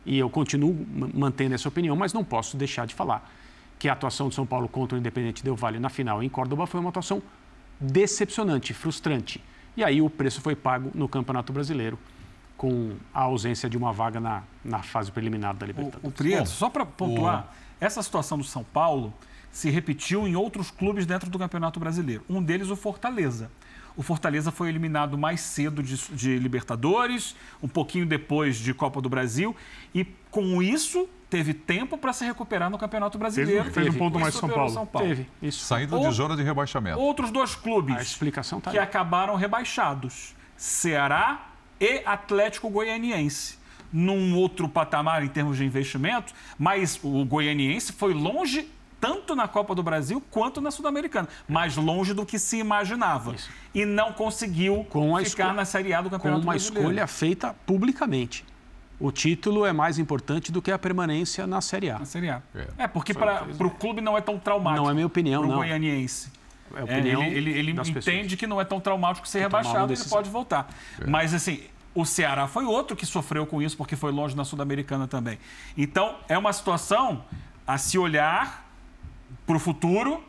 D: E eu continuo ma- mantendo essa opinião, mas não posso deixar de falar que a atuação do São Paulo contra o Independente Del Valle na final em Córdoba foi uma atuação decepcionante, frustrante. E aí o preço foi pago no Campeonato Brasileiro com a ausência de uma vaga na, na fase preliminar da
B: O,
D: Libertadores.
B: o Prieto, só para pontuar, essa situação do São Paulo se repetiu em outros clubes dentro do Campeonato Brasileiro. Um deles, o Fortaleza. O Fortaleza foi eliminado mais cedo de, de Libertadores, um pouquinho depois de Copa do Brasil, e com isso teve tempo para se recuperar no Campeonato Brasileiro.
C: fez um
B: E
C: ponto mais
B: superou
C: São Paulo.
D: Teve, isso.
A: Saindo
B: Ou-
A: de zona de rebaixamento.
B: Outros dois clubes
D: A explicação está
B: que acabaram rebaixados: Ceará e Atlético Goianiense. Num outro patamar em termos de investimento, mas o Goianiense foi longe tanto na Copa do Brasil quanto na Sul-Americana, mais longe do que se imaginava.
D: Isso.
B: E não conseguiu
D: Com a
B: ficar na Série A do
D: com
B: Campeonato
D: uma
B: Brasileiro.
D: escolha feita publicamente. O título é mais importante do que a permanência na Série A.
B: Na Série A.
A: É.
B: É, porque para o clube não é tão traumático.
D: Não é minha opinião,
B: pro
D: não.
B: Goianiense.
D: É a opinião
B: ele ele, ele
D: das
B: entende
D: pessoas.
B: que não é tão traumático ser rebaixado, ele
D: decisão.
B: pode voltar. Mas assim, o Ceará foi outro que sofreu com isso porque foi longe na Sul-Americana também. Então, é uma situação a se olhar para o futuro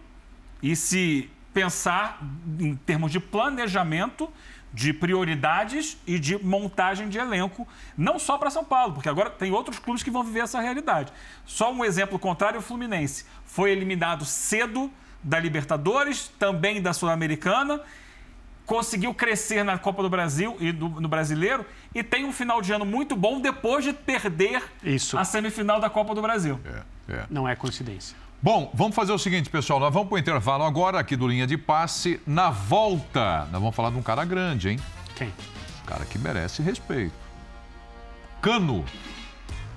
B: e se pensar em termos de planejamento, de prioridades e de montagem de elenco, não só para São Paulo, porque agora tem outros clubes que vão viver essa realidade. Só um exemplo contrário, o Fluminense foi eliminado cedo da Libertadores, também da Sul-Americana, conseguiu crescer na Copa do Brasil e do- no Brasileiro e tem um final de ano muito bom depois de perder
D: Isso.
B: a semifinal da Copa do Brasil.
A: É, é.
D: Não é coincidência.
A: Bom, vamos fazer o seguinte, pessoal. Nós vamos para o intervalo agora aqui do Linha de Passe. Na volta, nós vamos falar de um cara grande, hein?
D: Quem?
A: Um cara que merece respeito. Cano.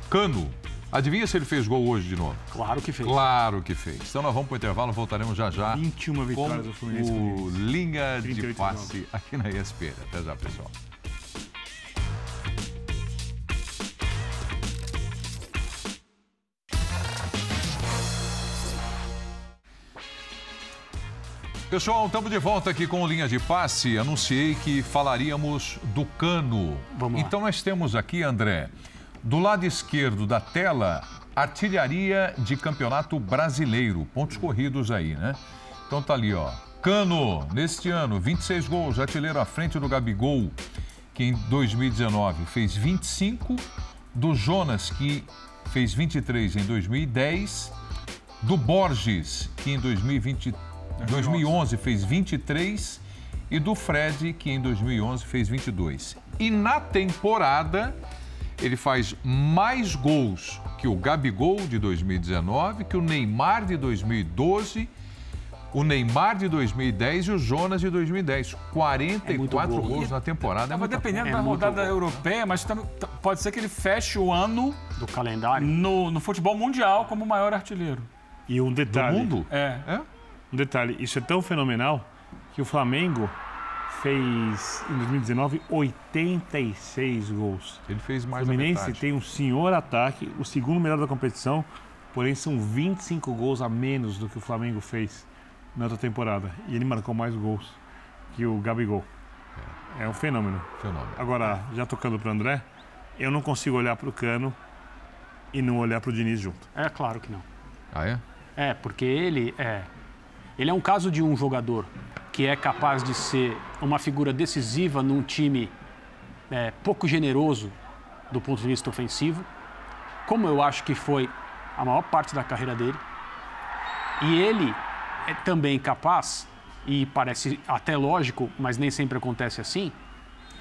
A: Cano. Adivinha se ele fez gol hoje de novo?
D: Claro que fez.
A: Claro que fez. Então nós vamos para o intervalo, voltaremos já já
C: 21
A: com
C: vitórias do Fluminense.
A: o Linha de
C: 38
A: Passe aqui na ESPN. Até já, pessoal. Pessoal, estamos de volta aqui com o Linha de Passe. Anunciei que falaríamos do cano.
D: Vamos lá.
A: então nós temos aqui, André, do lado esquerdo da tela, artilharia de campeonato brasileiro. Pontos corridos aí, né? Então tá ali, ó. Cano, neste ano, 26 gols, artilheiro à frente do Gabigol, que em 2019 fez 25, do Jonas, que fez 23 em 2010, do Borges, que em 2020, 2011 fez 23, e do Fred, que em 2011 fez 22. E na temporada, ele faz mais gols que o Gabigol de 2019, que o Neymar de 2012, o Neymar de 2010 e o Jonas de 2010. 44
D: gol.
A: gols na temporada. É
B: Tava
A: muita
B: dependendo
D: É
B: da rodada europeia, mas pode ser que ele feche o ano
D: Do calendário.
B: no, no futebol mundial como o maior artilheiro.
C: E um
A: do
C: detalhe.
A: mundo.
B: É.
A: É?
C: Um detalhe, isso é tão fenomenal que o Flamengo fez em 2019 86 gols.
A: Ele fez
C: O
A: mais da
C: Fluminense tem um senhor ataque, o segundo melhor da competição, porém são 25 gols a menos do que o Flamengo fez na outra temporada. E ele marcou mais gols que o Gabigol. É um fenômeno.
A: Fenômeno.
C: Agora, já tocando para o André, eu não consigo olhar para o Cano e não olhar para o Diniz junto.
D: É claro que não.
A: Ah, é?
D: É, porque ele é. Ele é um caso de um jogador que é capaz de ser uma figura decisiva num time é, pouco generoso do ponto de vista ofensivo, como eu acho que foi a maior parte da carreira dele. E ele é também capaz, e parece até lógico, mas nem sempre acontece assim,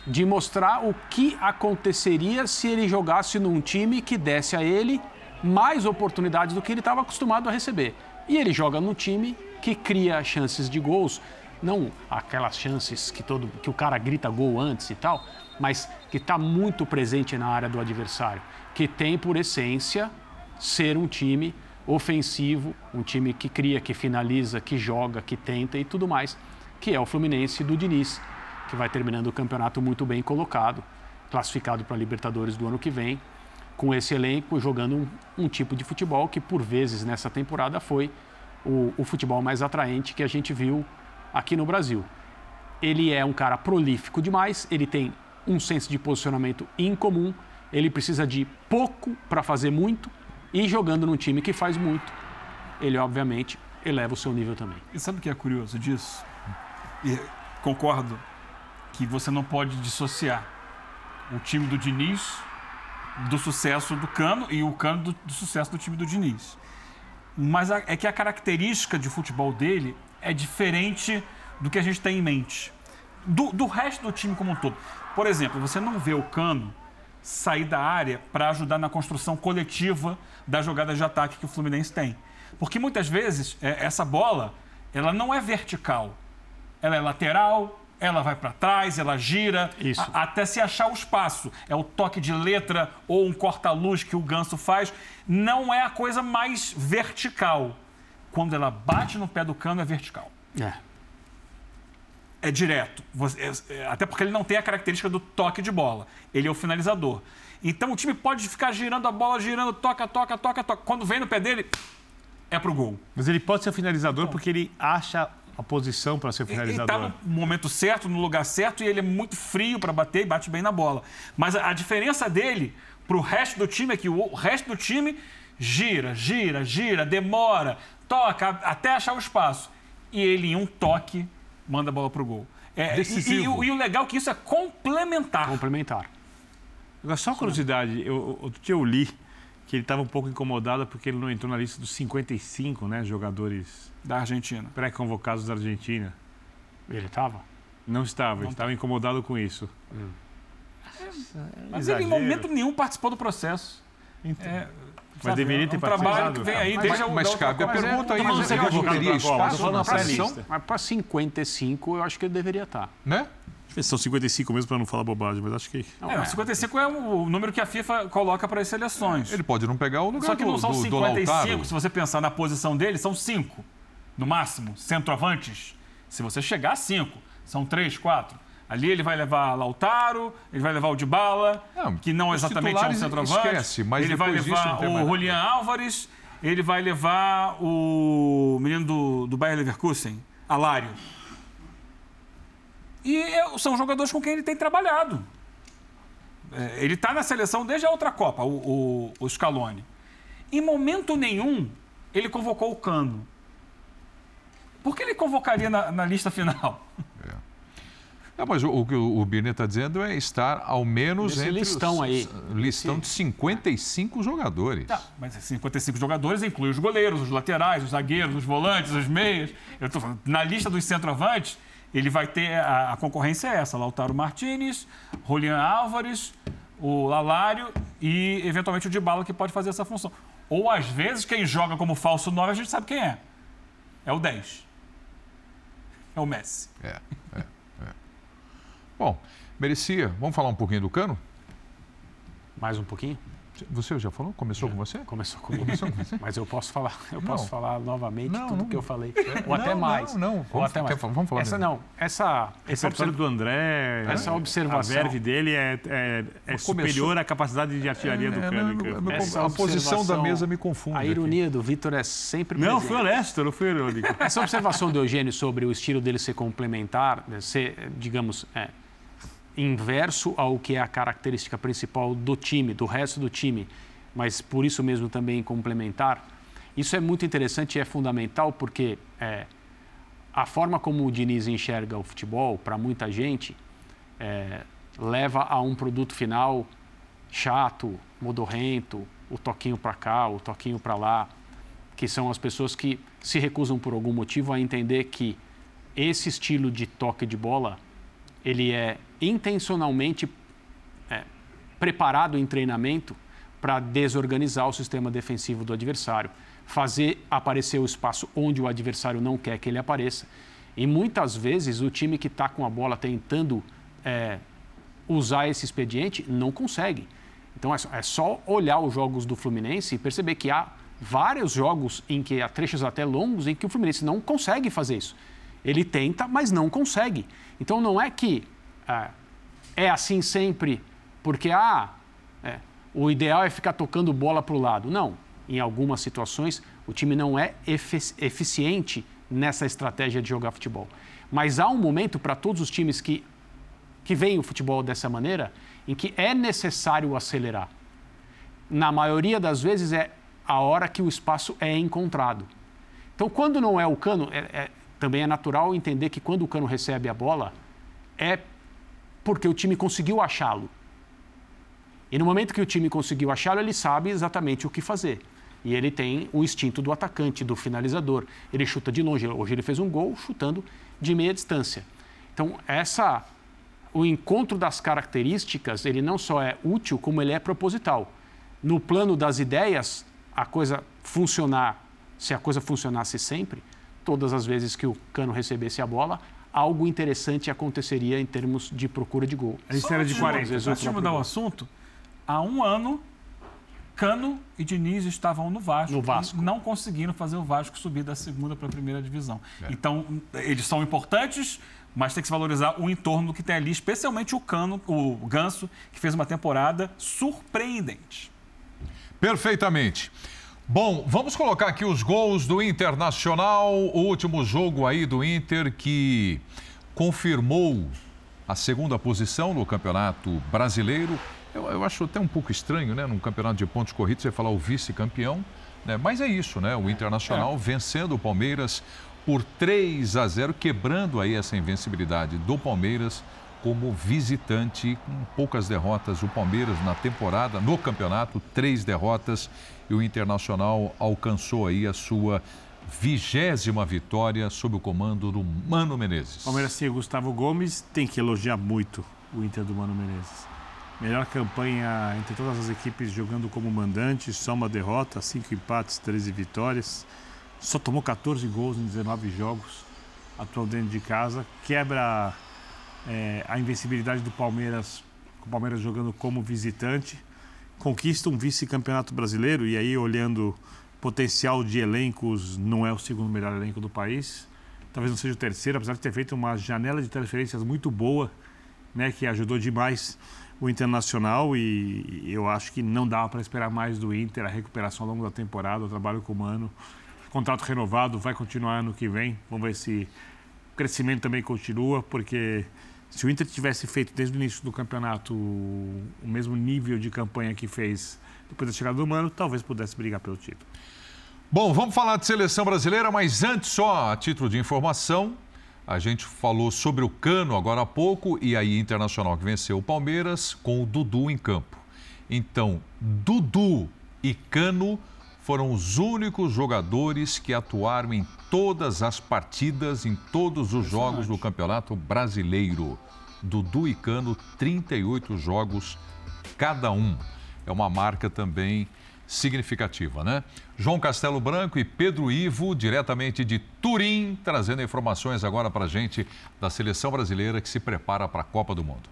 D: de mostrar o que aconteceria se ele jogasse num time que desse a ele mais oportunidades do que ele estava acostumado a receber. E ele joga num time que cria chances de gols, não aquelas chances que todo que o cara grita gol antes e tal, mas que está muito presente na área do adversário, que tem por essência ser um time ofensivo, um time que cria, que finaliza, que joga, que tenta e tudo mais, que é o Fluminense do Diniz, que vai terminando o campeonato muito bem colocado, classificado para a Libertadores do ano que vem, com esse elenco jogando um, um tipo de futebol que por vezes nessa temporada foi o, o futebol mais atraente que a gente viu aqui no Brasil. Ele é um cara prolífico demais, ele tem um senso de posicionamento incomum, ele precisa de pouco para fazer muito e jogando num time que faz muito, ele obviamente eleva o seu nível também.
B: E sabe o que é curioso disso? E concordo que você não pode dissociar o time do Diniz do sucesso do Cano e o Cano do, do sucesso do time do Diniz. Mas é que a característica de futebol dele é diferente do que a gente tem em mente. Do, do resto do time como um todo. Por exemplo, você não vê o Cano sair da área para ajudar na construção coletiva da jogada de ataque que o Fluminense tem. Porque muitas vezes é, essa bola ela não é vertical. Ela é lateral, ela vai para trás, ela gira,
D: Isso.
B: a- até se achar o espaço. É o toque de letra ou um corta-luz que o ganso faz. Não é a coisa mais vertical. Quando ela bate no pé do cano, é vertical.
D: É.
B: É direto. É- é- até porque ele não tem a característica do toque de bola. Ele é o finalizador. Então o time pode ficar girando a bola, girando, toca, toca, toca, toca. Quando vem no pé dele, é pro gol.
C: Mas ele pode ser finalizador porque ele acha a posição para ser
B: Ele
C: finalizador.
B: está no momento certo, no lugar certo, e ele é muito frio para bater e bate bem na bola. Mas a, a diferença dele para o resto do time é que o, o resto do time gira, gira, gira, demora, toca até achar o espaço. E ele, em um toque, manda a bola para o gol. É, e,
A: Decisivo.
B: e o- e o legal é que isso é complementar.
D: Complementar.
C: Agora, só uma curiosidade, eu, outro dia eu li que ele estava um pouco incomodado porque ele não entrou na lista dos 55 né, jogadores
B: da Argentina.
C: pré-convocados da Argentina.
D: Ele estava?
C: Não estava, ele estava incomodado com isso.
B: Mas ele, em
C: Exagero.
B: momento nenhum, participou do processo. É,
C: Mas
B: sabe,
C: deveria ter
B: é um trabalho
C: participado.
B: que vem aí
A: Mas,
B: desde a
A: mas cabe a pergunta aí,
C: Mas você
A: teria espaço na
C: pré-lista.
D: Mas para 55, eu acho que ele deveria estar.
A: né?
C: São 55 mesmo para não falar bobagem, mas acho que.
D: Não,
B: É,
D: é.
B: 55 é o número que a FIFA coloca para as seleções.
A: Ele pode não pegar o lugar
B: Só que não
A: do,
B: são
A: do, do
B: 55,
A: Lautaro.
B: se você pensar na posição dele, são 5, no máximo, centroavantes. Se você chegar a 5, são 3, 4. Ali ele vai levar Lautaro, ele vai levar o Dybala,
A: Não,
B: que não exatamente é um centroavante.
A: esquece, mas
B: ele vai levar o. Julian Álvares, ele vai levar o menino do, do Bayer Leverkusen, Alário. E são jogadores com quem ele tem trabalhado. É, ele está na seleção desde a outra Copa, o, o, o Scaloni. Em momento nenhum, ele convocou o Cano. Por que ele convocaria na, na lista final?
A: Não, mas o, o que o Birner está dizendo é estar ao menos
D: Nesse
A: entre
D: listão
A: os,
D: aí.
A: listão de 55 jogadores.
B: Tá, mas 55 jogadores inclui os goleiros, os laterais, os zagueiros, os volantes, os meias. Eu tô falando, na lista dos centroavantes, ele vai ter a, a concorrência é essa: Lautaro Martinez, Julian Álvares, o Lalário e eventualmente o Dybala que pode fazer essa função. Ou às vezes quem joga como falso 9 a gente sabe quem é. É o 10. É o Messi.
A: É, é, é. Bom, merecia. Vamos falar um pouquinho do Cano?
D: Mais um pouquinho?
A: Você já falou? Começou com você?
D: Começou comigo.
A: Começou com você?
D: Mas eu posso falar, eu
A: Não.
D: posso falar novamente
A: Não,
D: tudo
A: não.
D: que eu falei. Ou
A: Não,
D: até
A: não,
D: mais.
A: não.
D: Ou
A: Vamos-
D: até mais.
A: falar- vamos falar
D: Essa
A: mesmo.
D: não, essa,
C: O
D: essa,
C: repertório do André,
D: essa
C: a
D: observação.
C: verve dele é, é, é superior à capacidade de artilharia do
A: É, não, eu me-
D: Essa
A: a posição da mesa me confunde.
D: A
A: aqui.
D: ironia do Vitor é sempre
C: Não,
D: presente.
C: foi honesto, não foi irônico.
D: Essa observação do Eugênio sobre o estilo dele ser complementar, ser, digamos, é, inverso ao que é a característica principal do time, do resto do time, mas por isso mesmo também complementar, isso é muito interessante e é fundamental porque é, a forma como o Diniz enxerga o futebol, para muita gente, é, leva a um produto final chato, modorrento, o toquinho para cá, o toquinho para lá, que são as pessoas que se recusam por algum motivo a entender que esse estilo de toque de bola ele é intencionalmente é, preparado em treinamento para desorganizar o sistema defensivo do adversário, fazer aparecer o espaço onde o adversário não quer que ele apareça. E muitas vezes o time que está com a bola tentando é, usar esse expediente não consegue. Então é só- é só olhar os jogos do Fluminense e perceber que há vários jogos em que há trechos até longos em que o Fluminense não consegue fazer isso. Ele tenta, mas não consegue. Então não é que ah, é assim sempre porque ah, é, o ideal é ficar tocando bola para o lado. Não. Em algumas situações, o time não é eficiente nessa estratégia de jogar futebol. Mas há um momento para todos os times que, que veem o futebol dessa maneira em que é necessário acelerar. Na maioria das vezes é a hora que o espaço é encontrado. Então, quando não é o cano, é- é- também é natural entender que quando o cano recebe a bola, é porque o time conseguiu achá-lo. E no momento que o time conseguiu achá-lo, ele sabe exatamente o que fazer. E ele tem o instinto do atacante, do finalizador. Ele chuta de longe. Hoje ele fez um gol chutando de meia distância. Então, essa o encontro das características, ele não só é útil, como ele é proposital. No plano das ideias, a coisa funcionar, se a coisa funcionasse sempre, todas as vezes que o Cano recebesse a bola, algo interessante aconteceria em termos de procura de gol.
C: A gente era de
B: Às
C: 40.
B: vezes, Antes de mudar o assunto, há um ano, Cano e Diniz estavam no Vasco.
D: No Vasco.
B: E não conseguiram fazer o Vasco subir da segunda para a primeira divisão. Então, eles são importantes, mas tem que se valorizar o entorno que tem ali, especialmente o Cano, o Ganso, que fez uma temporada surpreendente.
A: Perfeitamente. Bom, vamos colocar aqui os gols do Internacional, o último jogo aí do Inter que confirmou a segunda posição no Campeonato Brasileiro. Eu, eu acho até um pouco estranho, né, num campeonato de pontos corridos, você falar o vice-campeão, né? Mas é isso, né? O Internacional é. vencendo o Palmeiras por 3 a 0, quebrando aí essa invencibilidade do Palmeiras como visitante, com poucas derrotas. O Palmeiras na temporada, no campeonato, três derrotas e o Internacional alcançou aí a sua vigésima vitória sob o comando do Mano Menezes.
C: Palmeiras sem Gustavo Gomes tem que elogiar muito o Inter do Mano Menezes. Melhor campanha entre todas as equipes jogando como mandante, só uma derrota, cinco empates, 13 vitórias. Só tomou 14 gols em 19 jogos, atuou dentro de casa, quebra é, a invencibilidade do Palmeiras, com o Palmeiras jogando como visitante, conquista um vice-campeonato brasileiro e aí olhando potencial de elencos, não é o segundo melhor elenco do país, talvez não seja o terceiro, apesar de ter feito uma janela de transferências muito boa, né, que ajudou demais o Internacional e eu acho que não dava para esperar mais do Inter, a recuperação ao longo da temporada, o trabalho com o Mano, contrato renovado, vai continuar ano que vem, vamos ver se o crescimento também continua, porque se o Inter tivesse feito desde o início do campeonato o mesmo nível de campanha que fez depois da chegada do Mano, talvez pudesse brigar pelo título.
A: Bom, vamos falar de seleção brasileira, mas antes só a título de informação, a gente falou sobre o Cano agora há pouco e aí Internacional que venceu o Palmeiras com o Dudu em campo. Então, Dudu e Cano foram os únicos jogadores que atuaram em todas as partidas, em todos os jogos do Campeonato Brasileiro. Dudu e Cano, 38 jogos cada um. É uma marca também significativa, né? João Castelo Branco e Pedro Ivo, diretamente de Turim, trazendo informações agora para a gente da seleção brasileira que se prepara para a Copa do Mundo.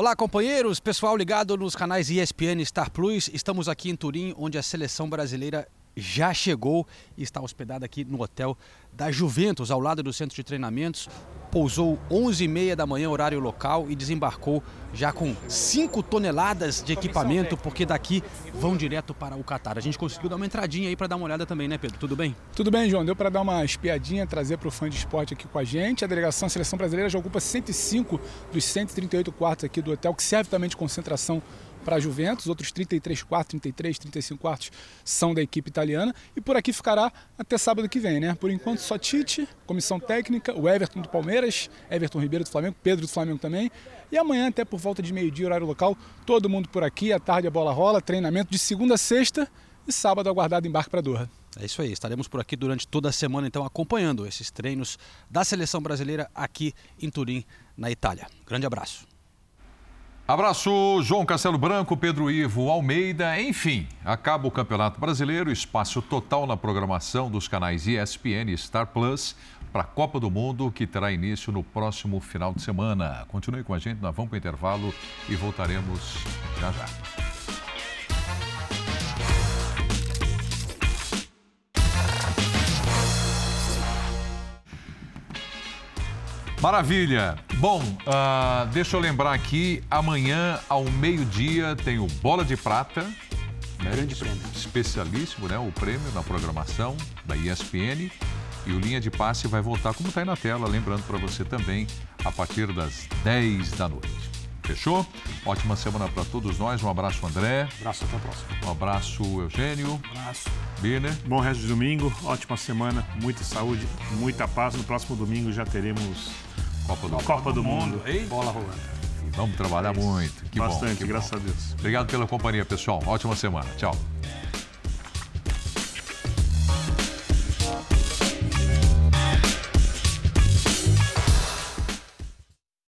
H: Olá, companheiros, pessoal ligado nos canais ESPN Star Plus. Estamos aqui em Turim, onde a seleção brasileira já chegou e está hospedada aqui no hotel da Juventus, ao lado do centro de treinamentos. Pousou 11h30 da manhã, horário local, e desembarcou já com 5 toneladas de equipamento, porque daqui vão direto para o Catar. A gente conseguiu dar uma entradinha aí para dar uma olhada também, né, Pedro? Tudo bem?
I: Tudo bem, João. Deu para dar uma espiadinha, trazer para o fã de esporte aqui com a gente. A delegação a seleção brasileira já ocupa 105 dos 138 quartos aqui do hotel, que serve também de concentração para a Juventus, outros 33 quartos, 33, 35 quartos são da equipe italiana e por aqui ficará até sábado que vem, né? Por enquanto só Tite, comissão técnica, o Everton do Palmeiras, Everton Ribeiro do Flamengo, Pedro do Flamengo também. E amanhã até por volta de meio-dia, horário local, todo mundo por aqui, à tarde a bola rola, treinamento de segunda a sexta e sábado aguardado embarque para Doha.
H: É isso aí, estaremos por aqui durante toda a semana, então, acompanhando esses treinos da seleção brasileira aqui em Turim, na Itália. Grande abraço.
A: Abraço, João Castelo Branco, Pedro Ivo Almeida. Enfim, acaba o Campeonato Brasileiro, espaço total na programação dos canais ESPN e Star Plus para a Copa do Mundo, que terá início no próximo final de semana. Continue com a gente, nós vamos para o intervalo e voltaremos já já. Maravilha. Bom, uh, deixa eu lembrar aqui, amanhã ao meio-dia tem o Bola de Prata.
H: Né? Grande prêmio.
A: Especialíssimo, né? O prêmio na programação da ESPN. E o Linha de Passe vai voltar, como está aí na tela, lembrando para você também, a partir das 10 da noite. Fechou? Ótima semana para todos nós. Um abraço, André.
D: Um abraço, até a próxima.
A: Um abraço, Eugênio.
C: Um abraço.
A: Birner.
C: Bom resto de domingo, ótima semana, muita saúde, muita paz. No próximo domingo já teremos
A: Copa do,
C: Copa do Mundo.
A: mundo. Bola rolando. Vamos trabalhar muito. Que
C: Bastante,
A: bom, que
C: graças
A: bom.
C: a Deus.
A: Obrigado pela companhia, pessoal. Ótima semana. Tchau.